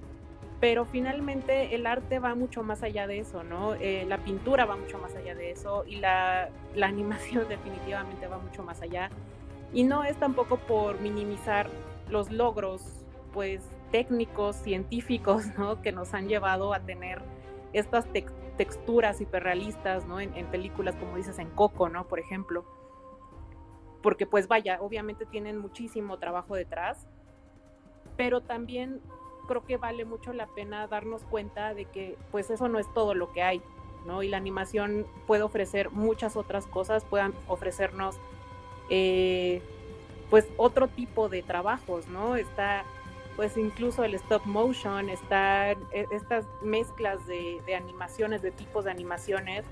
pero finalmente el arte va mucho más allá de eso, ¿no? Eh, la pintura va mucho más allá de eso y la, la animación definitivamente va mucho más allá. Y no es tampoco por minimizar los logros, pues, técnicos, científicos, ¿no? Que nos han llevado a tener estas tex- texturas hiperrealistas, ¿no? En, en películas, como dices, en Coco, ¿no? Por ejemplo. Porque, pues, vaya, obviamente tienen muchísimo trabajo detrás, pero también creo que vale mucho la pena darnos cuenta de que, pues, eso no es todo lo que hay, ¿no? Y la animación puede ofrecer muchas otras cosas, puedan ofrecernos eh, pues otro tipo de trabajos, ¿no? Está pues incluso el stop motion, están eh, estas mezclas de, de animaciones, de tipos de animaciones.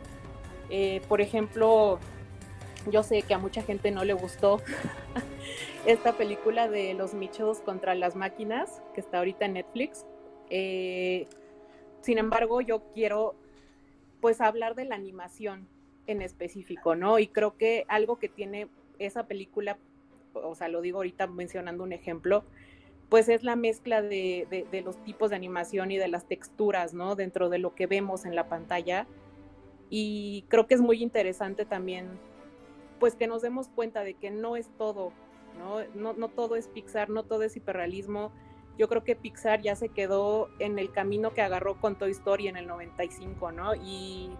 Eh, por ejemplo, yo sé que a mucha gente no le gustó esta película de los Mitchells contra las máquinas, que está ahorita en Netflix. Eh, sin embargo, yo quiero pues hablar de la animación en específico, ¿no? Y creo que algo que tiene esa película, o sea, lo digo ahorita mencionando un ejemplo, pues es la mezcla de, los tipos de animación y de las texturas, ¿no? Dentro de lo que vemos en la pantalla. Y creo que es muy interesante también, pues que nos demos cuenta de que no es todo, ¿no? No, no todo es Pixar, no todo es hiperrealismo. Yo creo que Pixar ya se quedó en el camino que agarró con Toy Story en el 95, ¿no? Y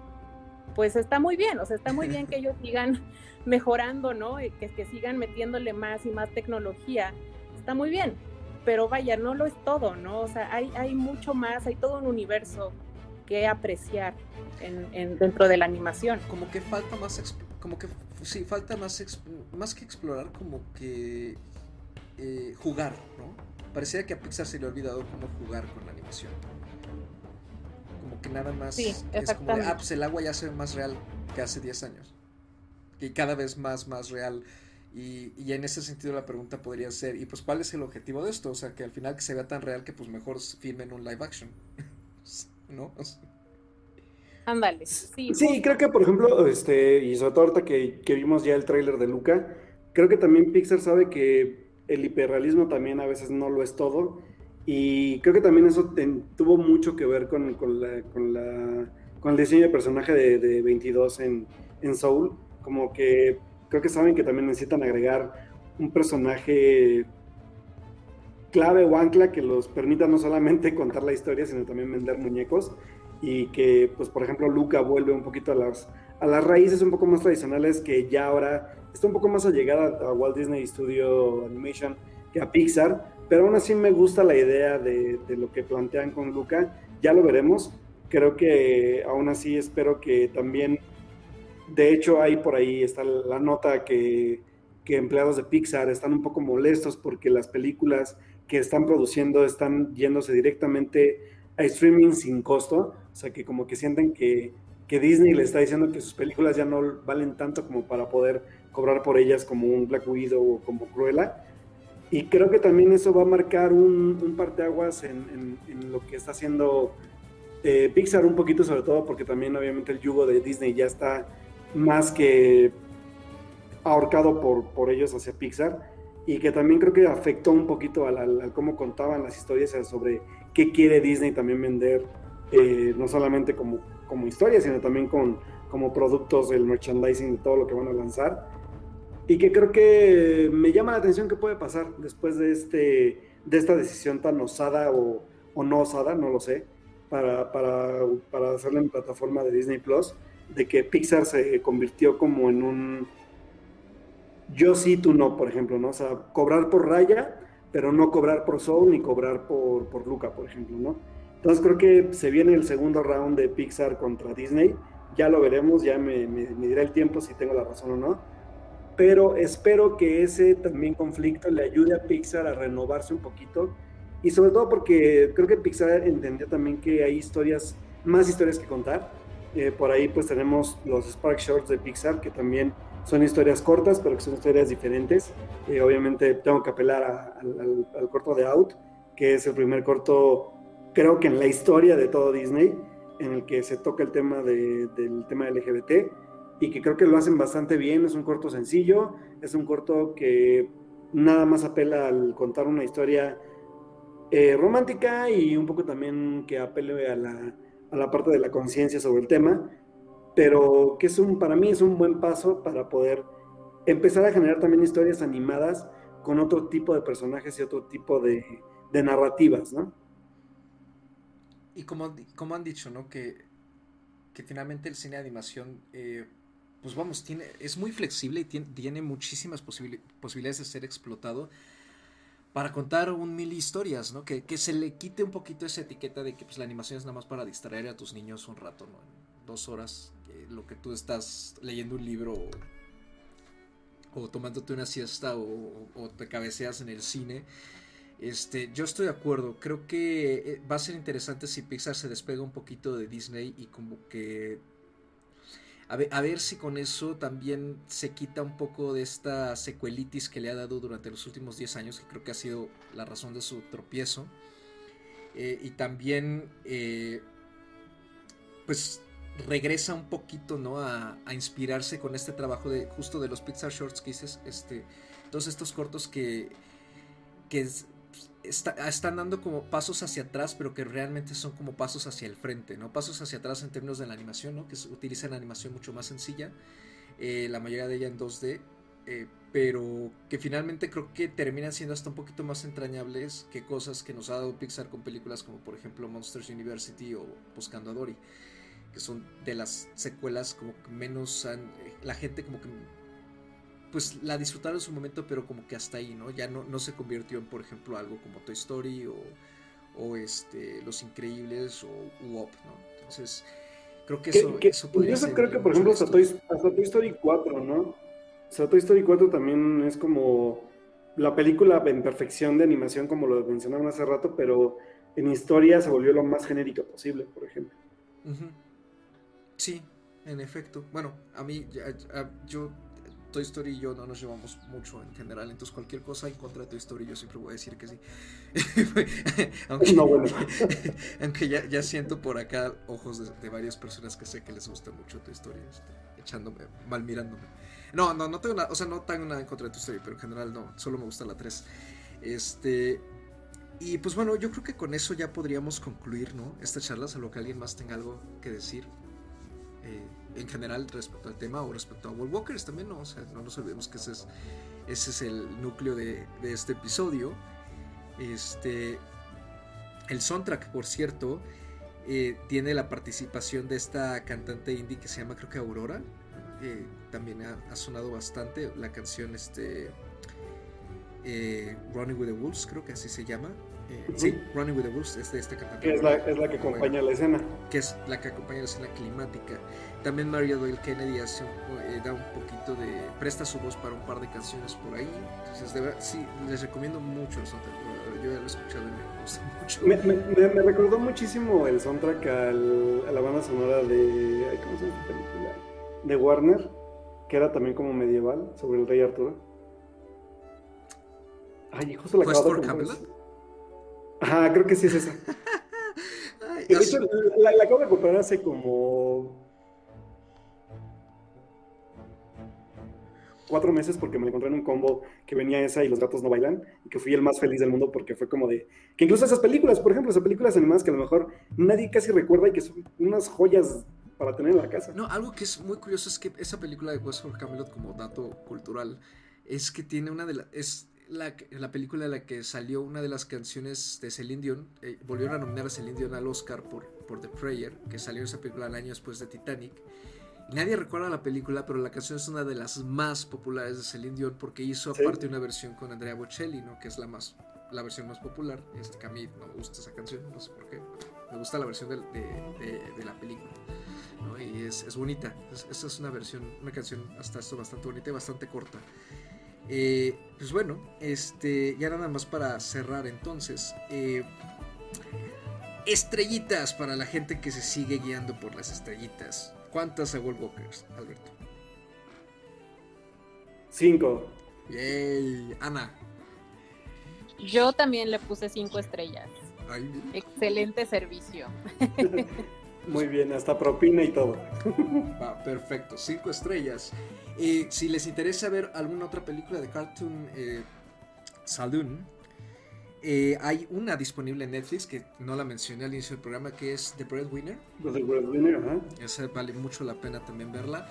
pues está muy bien, o sea, está muy bien que ellos sigan mejorando, ¿no? Y que, que sigan metiéndole más y más tecnología, está muy bien, pero vaya, no lo es todo, ¿no? O sea, hay, hay mucho más, hay todo un universo que apreciar en, en, dentro de la animación. Como que falta más, como que sí, falta más, más que explorar, como que eh, jugar, ¿no? Parecía que a Pixar se le ha olvidado cómo jugar con la animación. Que nada más sí, es como de, ah, pues el agua ya se ve más real que hace 10 años. Y cada vez más, más real. Y, y, en ese sentido la pregunta podría ser, ¿y pues cuál es el objetivo de esto? O sea, que al final que se vea tan real que pues mejor filmen un live action. ¿no? Ándale. Sí, sí creo que por ejemplo, este, y sobre todo ahorita que, que vimos ya el tráiler de Luca, creo que también Pixar sabe que el hiperrealismo también a veces no lo es todo. Y creo que también eso tuvo mucho que ver con, con, la, con, la, con, el diseño de personaje de, de 22 en, en, Soul. Como que creo que saben que también necesitan agregar un personaje clave o ancla que los permita no solamente contar la historia, sino también vender muñecos. Y que, pues, por ejemplo, Luca vuelve un poquito a las, a las raíces un poco más tradicionales que ya ahora está un poco más allegada a Walt Disney Studio Animation que a Pixar, pero aún así me gusta la idea de, lo que plantean con Luca, ya lo veremos, creo que aún así espero que también, de hecho hay por ahí está la nota que, que empleados de Pixar están un poco molestos porque las películas que están produciendo están yéndose directamente a streaming sin costo, o sea que como que sienten que que Disney le está diciendo que sus películas ya no valen tanto como para poder cobrar por ellas como un Black Widow o como Cruella. Y creo que también eso va a marcar un, un parteaguas en, en, lo que está haciendo eh, Pixar un poquito, sobre todo porque también obviamente el yugo de Disney ya está más que ahorcado por, por ellos hacia Pixar y que también creo que afectó un poquito a, cómo contaban las historias sobre qué quiere Disney también vender, eh, no solamente como como historia, sino también con, como productos del merchandising de todo lo que van a lanzar. Y que creo que me llama la atención qué puede pasar después de, este, de esta decisión tan osada o, no osada, no lo sé, para, para, para hacerla en plataforma de Disney Plus, de que Pixar se convirtió como en un yo sí, tú no, por ejemplo, ¿no? O sea, cobrar por Raya, pero no cobrar por Soul ni cobrar por, por Luca, por ejemplo, ¿no? Entonces creo que se viene el segundo round de Pixar contra Disney. Ya lo veremos, ya me, dirá el tiempo si tengo la razón o no. Pero espero que ese también conflicto le ayude a Pixar a renovarse un poquito. Y sobre todo porque creo que Pixar entendió también que hay historias, más historias que contar. Eh, por ahí pues tenemos los Spark Shorts de Pixar, que también son historias cortas, pero que son historias diferentes. Eh, obviamente tengo que apelar al, al corto de Out, que es el primer corto creo que en la historia de todo Disney, en el que se toca el tema del tema LGBT y que creo que lo hacen bastante bien. Es un corto sencillo, es un corto que nada más apela al contar una historia eh, romántica y un poco también que apele a la, a la parte de la conciencia sobre el tema, pero que es un, para mí es un buen paso para poder empezar a generar también historias animadas con otro tipo de personajes y otro tipo de, de narrativas, ¿no? Y como, como han dicho, ¿no? Que, que finalmente el cine de animación, eh, pues vamos, tiene, es muy flexible y tiene, muchísimas posibilidades de ser explotado para contar un mil historias, ¿no? Que, se le quite un poquito esa etiqueta de que pues, la animación es nada más para distraer a tus niños un rato, ¿no? En dos horas, lo que tú estás leyendo un libro o, tomándote una siesta o, o, te cabeceas en el cine este, yo estoy de acuerdo. Creo que eh, va a ser interesante si Pixar se despega un poquito de Disney y como que a ver, si con eso también se quita un poco de esta secuelitis que le ha dado durante los últimos 10 años, que creo que ha sido la razón de su tropiezo. Eh, y también, eh, pues, regresa un poquito, ¿no? A, a, inspirarse con este trabajo de justo de los Pixar Shorts que dices, este, todos estos cortos que, que están dando como pasos hacia atrás, pero que realmente son como pasos hacia el frente, ¿no? Pasos hacia atrás en términos de la animación, ¿no? Que utilizan animación mucho más sencilla, eh, la mayoría de ella en 2D, eh, pero que finalmente creo que terminan siendo hasta un poquito más entrañables que cosas que nos ha dado Pixar con películas como por ejemplo Monsters University o Buscando a Dory, que son de las secuelas como que menos han, la gente como que pues la disfrutaron en su momento, pero como que hasta ahí, ¿no? Ya no, no se convirtió en, por ejemplo, algo como Toy Story o, o este, Los Increíbles o Uop, ¿no? Entonces, creo que eso, eso podría Yo creo que, por ejemplo, hasta Toy, hasta Toy, Story 4, ¿no? O sea, Toy Story 4 también es como la película en perfección de animación, como lo mencionaban hace rato, pero en historia se volvió lo más genérica posible, por ejemplo. Sí, en efecto. Bueno, a mí, yo Toy Story y yo no nos llevamos mucho en general, entonces cualquier cosa en contra de Toy Story yo siempre voy a decir que sí. aunque, No, bueno. aunque ya, ya siento por acá ojos de, de varias personas que sé que les gusta mucho Toy Story, este, echándome, mal mirándome. No, no, no tengo nada, o sea, no tengo nada en contra de Toy Story, pero en general no, solo me gusta la 3. Este, y pues bueno, yo creo que con eso ya podríamos concluir, ¿no? Esta charla, salvo que alguien más tenga algo que decir eh, en general respecto al tema o respecto a World Walkers también, ¿no? O sea, no nos olvidemos que ese es, ese es el núcleo de, de este episodio. Este, el soundtrack, por cierto, eh, tiene la participación de esta cantante indie que se llama, creo que Aurora. que también ha, ha sonado bastante. La canción, este. Eh, Running with the Wolves, creo que así se llama. Eh, Ujú. Sí, Running with the Wolves es de esta cantante. Que es la, es la que acompaña la escena. que es la que acompaña la escena climática. También Maria Doyle Kennedy hace un- eh, da un poquito de. presta su voz para un par de canciones por ahí. Entonces, de verdad, sí, les recomiendo mucho el soundtrack. Yo ya lo he escuchado y me gusta mucho. Me, me- me- me recordó muchísimo el soundtrack al- a la banda sonora de. ¿Cómo se llama película? De Warner, que era también como medieval, sobre el rey Arturo. Ay, justo la ¿Quest acabo de for comprar. Camelot? Ajá, creo que sí es esa. Ay, de hecho, la, la acabo de comprar hace como. cuatro meses porque me la encontré en un combo que venía esa y los gatos no bailan y que fui el más feliz del mundo porque fue como de que incluso esas películas, por ejemplo, esas películas animadas que a lo mejor nadie casi recuerda y que son unas joyas para tener en la casa. No, algo que es muy curioso es que esa película de West for Camelot, como dato cultural, es que tiene una de las. Es la, la película en la que salió una de las canciones de Celine Dion. eh, volvieron a nominar a Celine Dion al Oscar por, por The Prayer, que salió esa película el año después de Titanic. Y nadie recuerda la película, pero la canción es una de las más populares de Celine Dion porque hizo Sí. aparte una versión con Andrea Bocelli, ¿no? Que es la más la versión más popular. Este, que a mí no me gusta esa canción, no sé por qué. Me gusta la versión del- de, de- de la película. ¿no? Y es, es bonita. Es- esta es una versión, una canción hasta esto bastante bonita y bastante corta. Eh, pues bueno, este, ya nada más para cerrar entonces. eh, estrellitas para la gente que se sigue guiando por las estrellitas. ¿Cuántas a World Walkers, Alberto? Cinco. Yay, Ana. Yo también le puse cinco estrellas. Ay, Excelente servicio. Muy bien, hasta propina y todo. Va, perfecto, cinco estrellas. Eh, si les interesa ver alguna otra película de Cartoon eh, Saloon, eh, hay una disponible en Netflix que no la mencioné al inicio del programa, que es The Breadwinner. Del Breadwinner, ajá. Esa vale mucho la pena también verla.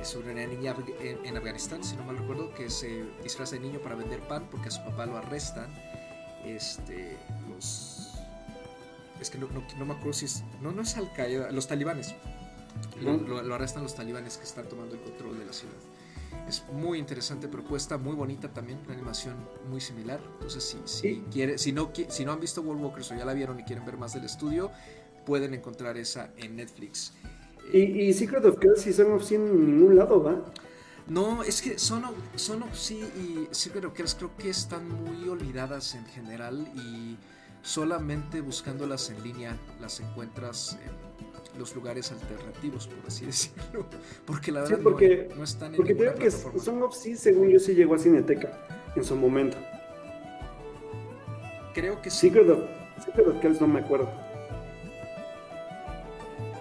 Es sobre una niña en, en Afganistán, si no mal recuerdo, que se disfraza de niño para vender pan porque a su papá lo arrestan. Este, los. Es que no, no, no me acuerdo si es. No, no es Al Qaeda, los talibanes. Lo, lo- lo arrestan los talibanes que están tomando el control de la ciudad. Es muy interesante propuesta, muy bonita también, una animación muy similar. Entonces, si, si, Sí. quiere, si, no, si no han visto World Walkers o ya la vieron y quieren ver más del estudio, pueden encontrar esa en Netflix. Y, y Secret of Kells y Son of Sin en ningún lado, ¿va? No, es que Son of, Son of y Secret of Kells creo que están muy olvidadas en general y solamente buscándolas en línea las encuentras en los lugares alternativos, por así decirlo. Porque la Sí, verdad porque- no, no están en Porque ninguna creo que plataforma. Son of Sea, según yo, sí llegó a Cineteca en su momento. Creo que sí. Secret of, Secret of Kells no me acuerdo.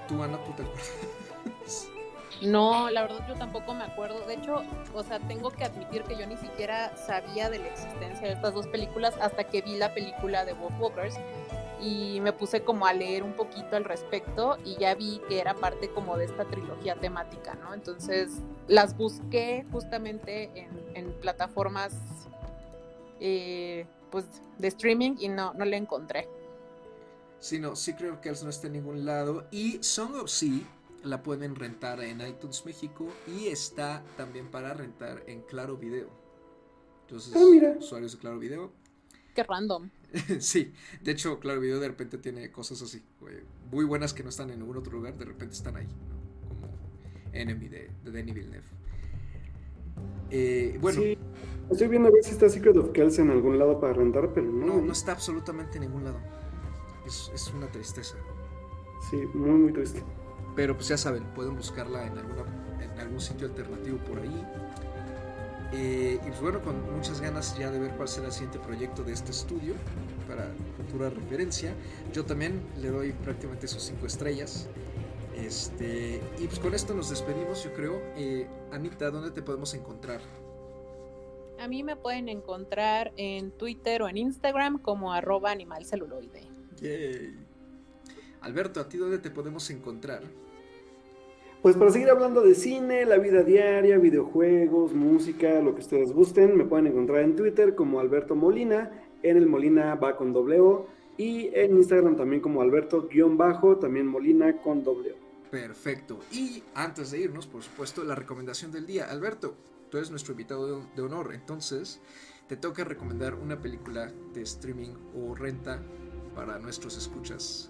Tú, Ana, tú te acuerdas. No, la verdad yo tampoco me acuerdo. De hecho, o sea, tengo que admitir que yo ni siquiera sabía de la existencia de estas dos películas hasta que vi la película de Wolf Walkers y me puse como a leer un poquito al respecto y ya vi que era parte como de esta trilogía temática, ¿no? Entonces las busqué justamente en, en plataformas eh, pues de streaming y no, no la encontré. Sí, no, Secret of Kells no está en ningún lado. Y Song of Sea la pueden rentar en iTunes México y está también para rentar en Claro Video. Entonces, Ah, mira. usuarios de Claro Video. Qué random. sí, de hecho, Claro Video de repente tiene cosas así, güey, muy buenas que no están en ningún otro lugar, de repente están ahí, ¿no? Como Enemy de, de Denis Villeneuve. Eh, bueno, Sí, estoy viendo a ver si está Secret of Kells en algún lado para rentar, pero no. no, no está absolutamente en ningún lado. Es, es una tristeza. Sí, muy, muy triste. pero pues ya saben, pueden buscarla en, alguna, en algún sitio alternativo por ahí. Eh, y pues bueno, con muchas ganas ya de ver cuál será el siguiente proyecto de este estudio para futura referencia. Yo también le doy prácticamente sus cinco estrellas. Este, y pues con esto nos despedimos, yo creo. Eh, Anita, ¿dónde te podemos encontrar? A mí me pueden encontrar en Twitter o en Instagram como arroba animalceluloide. Alberto, ¿a ti dónde te podemos encontrar? Pues para seguir hablando de cine, la vida diaria, videojuegos, música, lo que ustedes gusten, me pueden encontrar en Twitter como Alberto Molina, en el Molina va con doble O, y en Instagram también como Alberto-bajo, también Molina con doble O. Perfecto. Y antes de irnos, por supuesto, la recomendación del día. Alberto, tú eres nuestro invitado de honor, entonces te toca recomendar una película de streaming o renta para nuestros escuchas.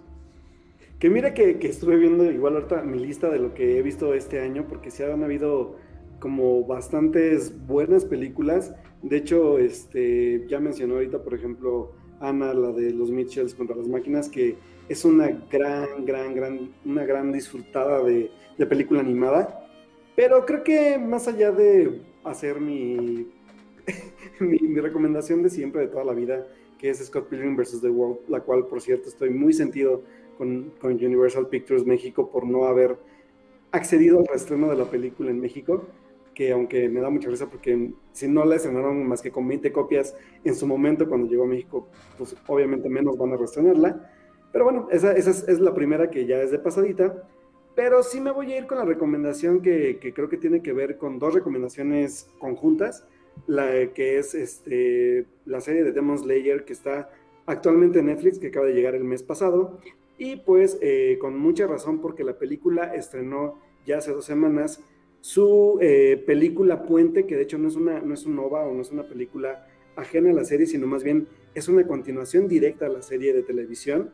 Que mira que, estuve viendo igual ahorita mi lista de lo que he visto este año, porque se han habido como bastantes buenas películas. De hecho, este, ya mencionó ahorita, por ejemplo, Ana, la de los Mitchells contra las máquinas, que es una gran, gran, gran, una gran disfrutada de, de película animada. Pero creo que más allá de hacer mi, mi, mi, recomendación de siempre, de toda la vida, que es Scott Pilgrim vs. The World, la cual, por cierto, estoy muy sentido con, Universal Pictures México por no haber accedido al reestreno de la película en México, que aunque me da mucha risa porque si no la estrenaron más que con 20 copias en su momento cuando llegó a México, pues obviamente menos van a reestrenarla. Pero bueno, esa, esa es, la primera que ya es de pasadita. Pero sí me voy a ir con la recomendación que, que, creo que tiene que ver con dos recomendaciones conjuntas. La que es este, la serie de Demon Slayer que está actualmente en Netflix, que acaba de llegar el mes pasado. Y pues eh, con mucha razón porque la película estrenó ya hace dos semanas su eh, película Puente, que de hecho no es, una, no es un OVA o no es una película ajena a la serie, sino más bien es una continuación directa a la serie de televisión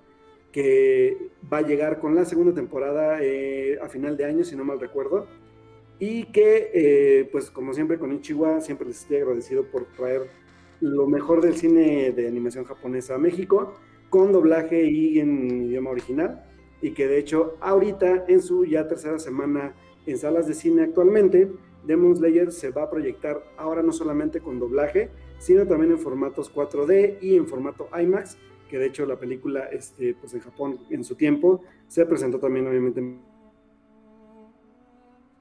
que va a llegar con la segunda temporada eh, a final de año, si no mal recuerdo, y que, pues como siempre con Ichiwa, siempre les estoy agradecido por traer lo mejor del cine de animación japonesa a México con doblaje y en idioma original y que de hecho ahorita en su ya tercera semana en salas de cine actualmente, Demon Slayer se va a proyectar ahora no solamente con doblaje, sino también en formatos 4D y en formato IMAX, que de hecho la película este, pues en Japón en su tiempo se presentó también obviamente en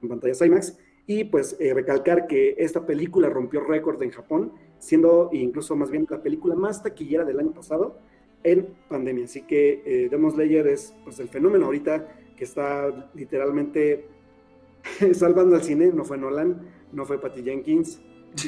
pantallas IMAX. Y pues eh, recalcar que esta película rompió récord en Japón, siendo incluso más bien la película más taquillera del año pasado, en pandemia. Así que eh, Demon Slayer es pues, el fenómeno ahorita que está literalmente salvando al cine. No fue Nolan, no fue Patty Jenkins,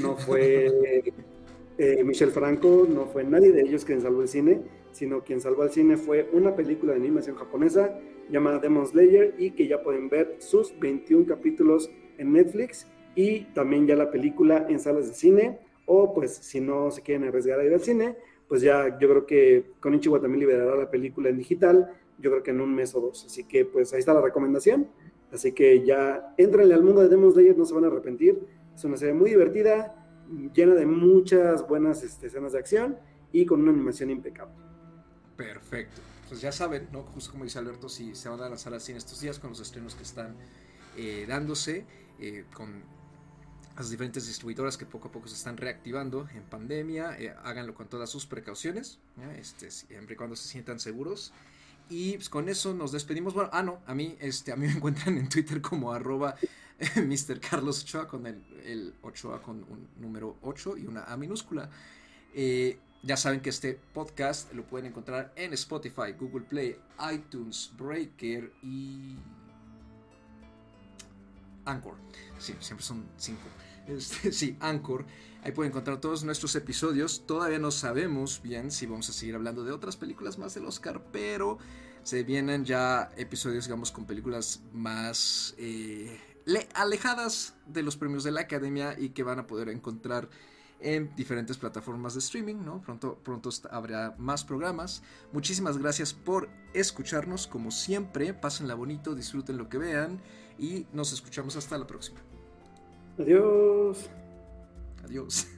no fue eh, Michel Franco, no fue nadie de ellos quien salvó el cine, sino quien salvó al cine fue una película de animación japonesa llamada Demon Slayer y que ya pueden ver sus 21 capítulos en Netflix y también ya la película en salas de cine o pues si no se quieren arriesgar a ir al cine, pues ya yo creo que con Ichiwa también liberará la película en digital, yo creo que en un mes o dos. Así que pues ahí está la recomendación. Así que ya entrenle al mundo de Demon Slayer, no se van a arrepentir. Es una serie muy divertida, llena de muchas buenas este, escenas de acción y con una animación impecable. Perfecto. Pues ya saben, ¿no? Justo como dice Alberto, si se van a lanzar así en estos días con los estrenos que están eh, dándose, eh, con las diferentes distribuidoras que poco a poco se están reactivando en pandemia, eh, háganlo con todas sus precauciones, este, siempre y cuando se sientan seguros. Y pues, con eso nos despedimos. Bueno, ah, no, a mí, este, a mí me encuentran en Twitter como arroba Mr. Carlos con el, el, Ochoa con un número 8 y una A minúscula. Eh, ya saben que este podcast lo pueden encontrar en Spotify, Google Play, iTunes, Breaker y Anchor. Sí, siempre son cinco. Este, sí, Anchor. Ahí pueden encontrar todos nuestros episodios. Todavía no sabemos bien si vamos a seguir hablando de otras películas más del Oscar, pero se vienen ya episodios, digamos, con películas más eh, alejadas de los premios de la Academia y que van a poder encontrar en diferentes plataformas de streaming, ¿no? Pronto, pronto habrá más programas. Muchísimas gracias por escucharnos, como siempre. Pásenla bonito, disfruten lo que vean y nos escuchamos hasta la próxima. Adiós. Adiós.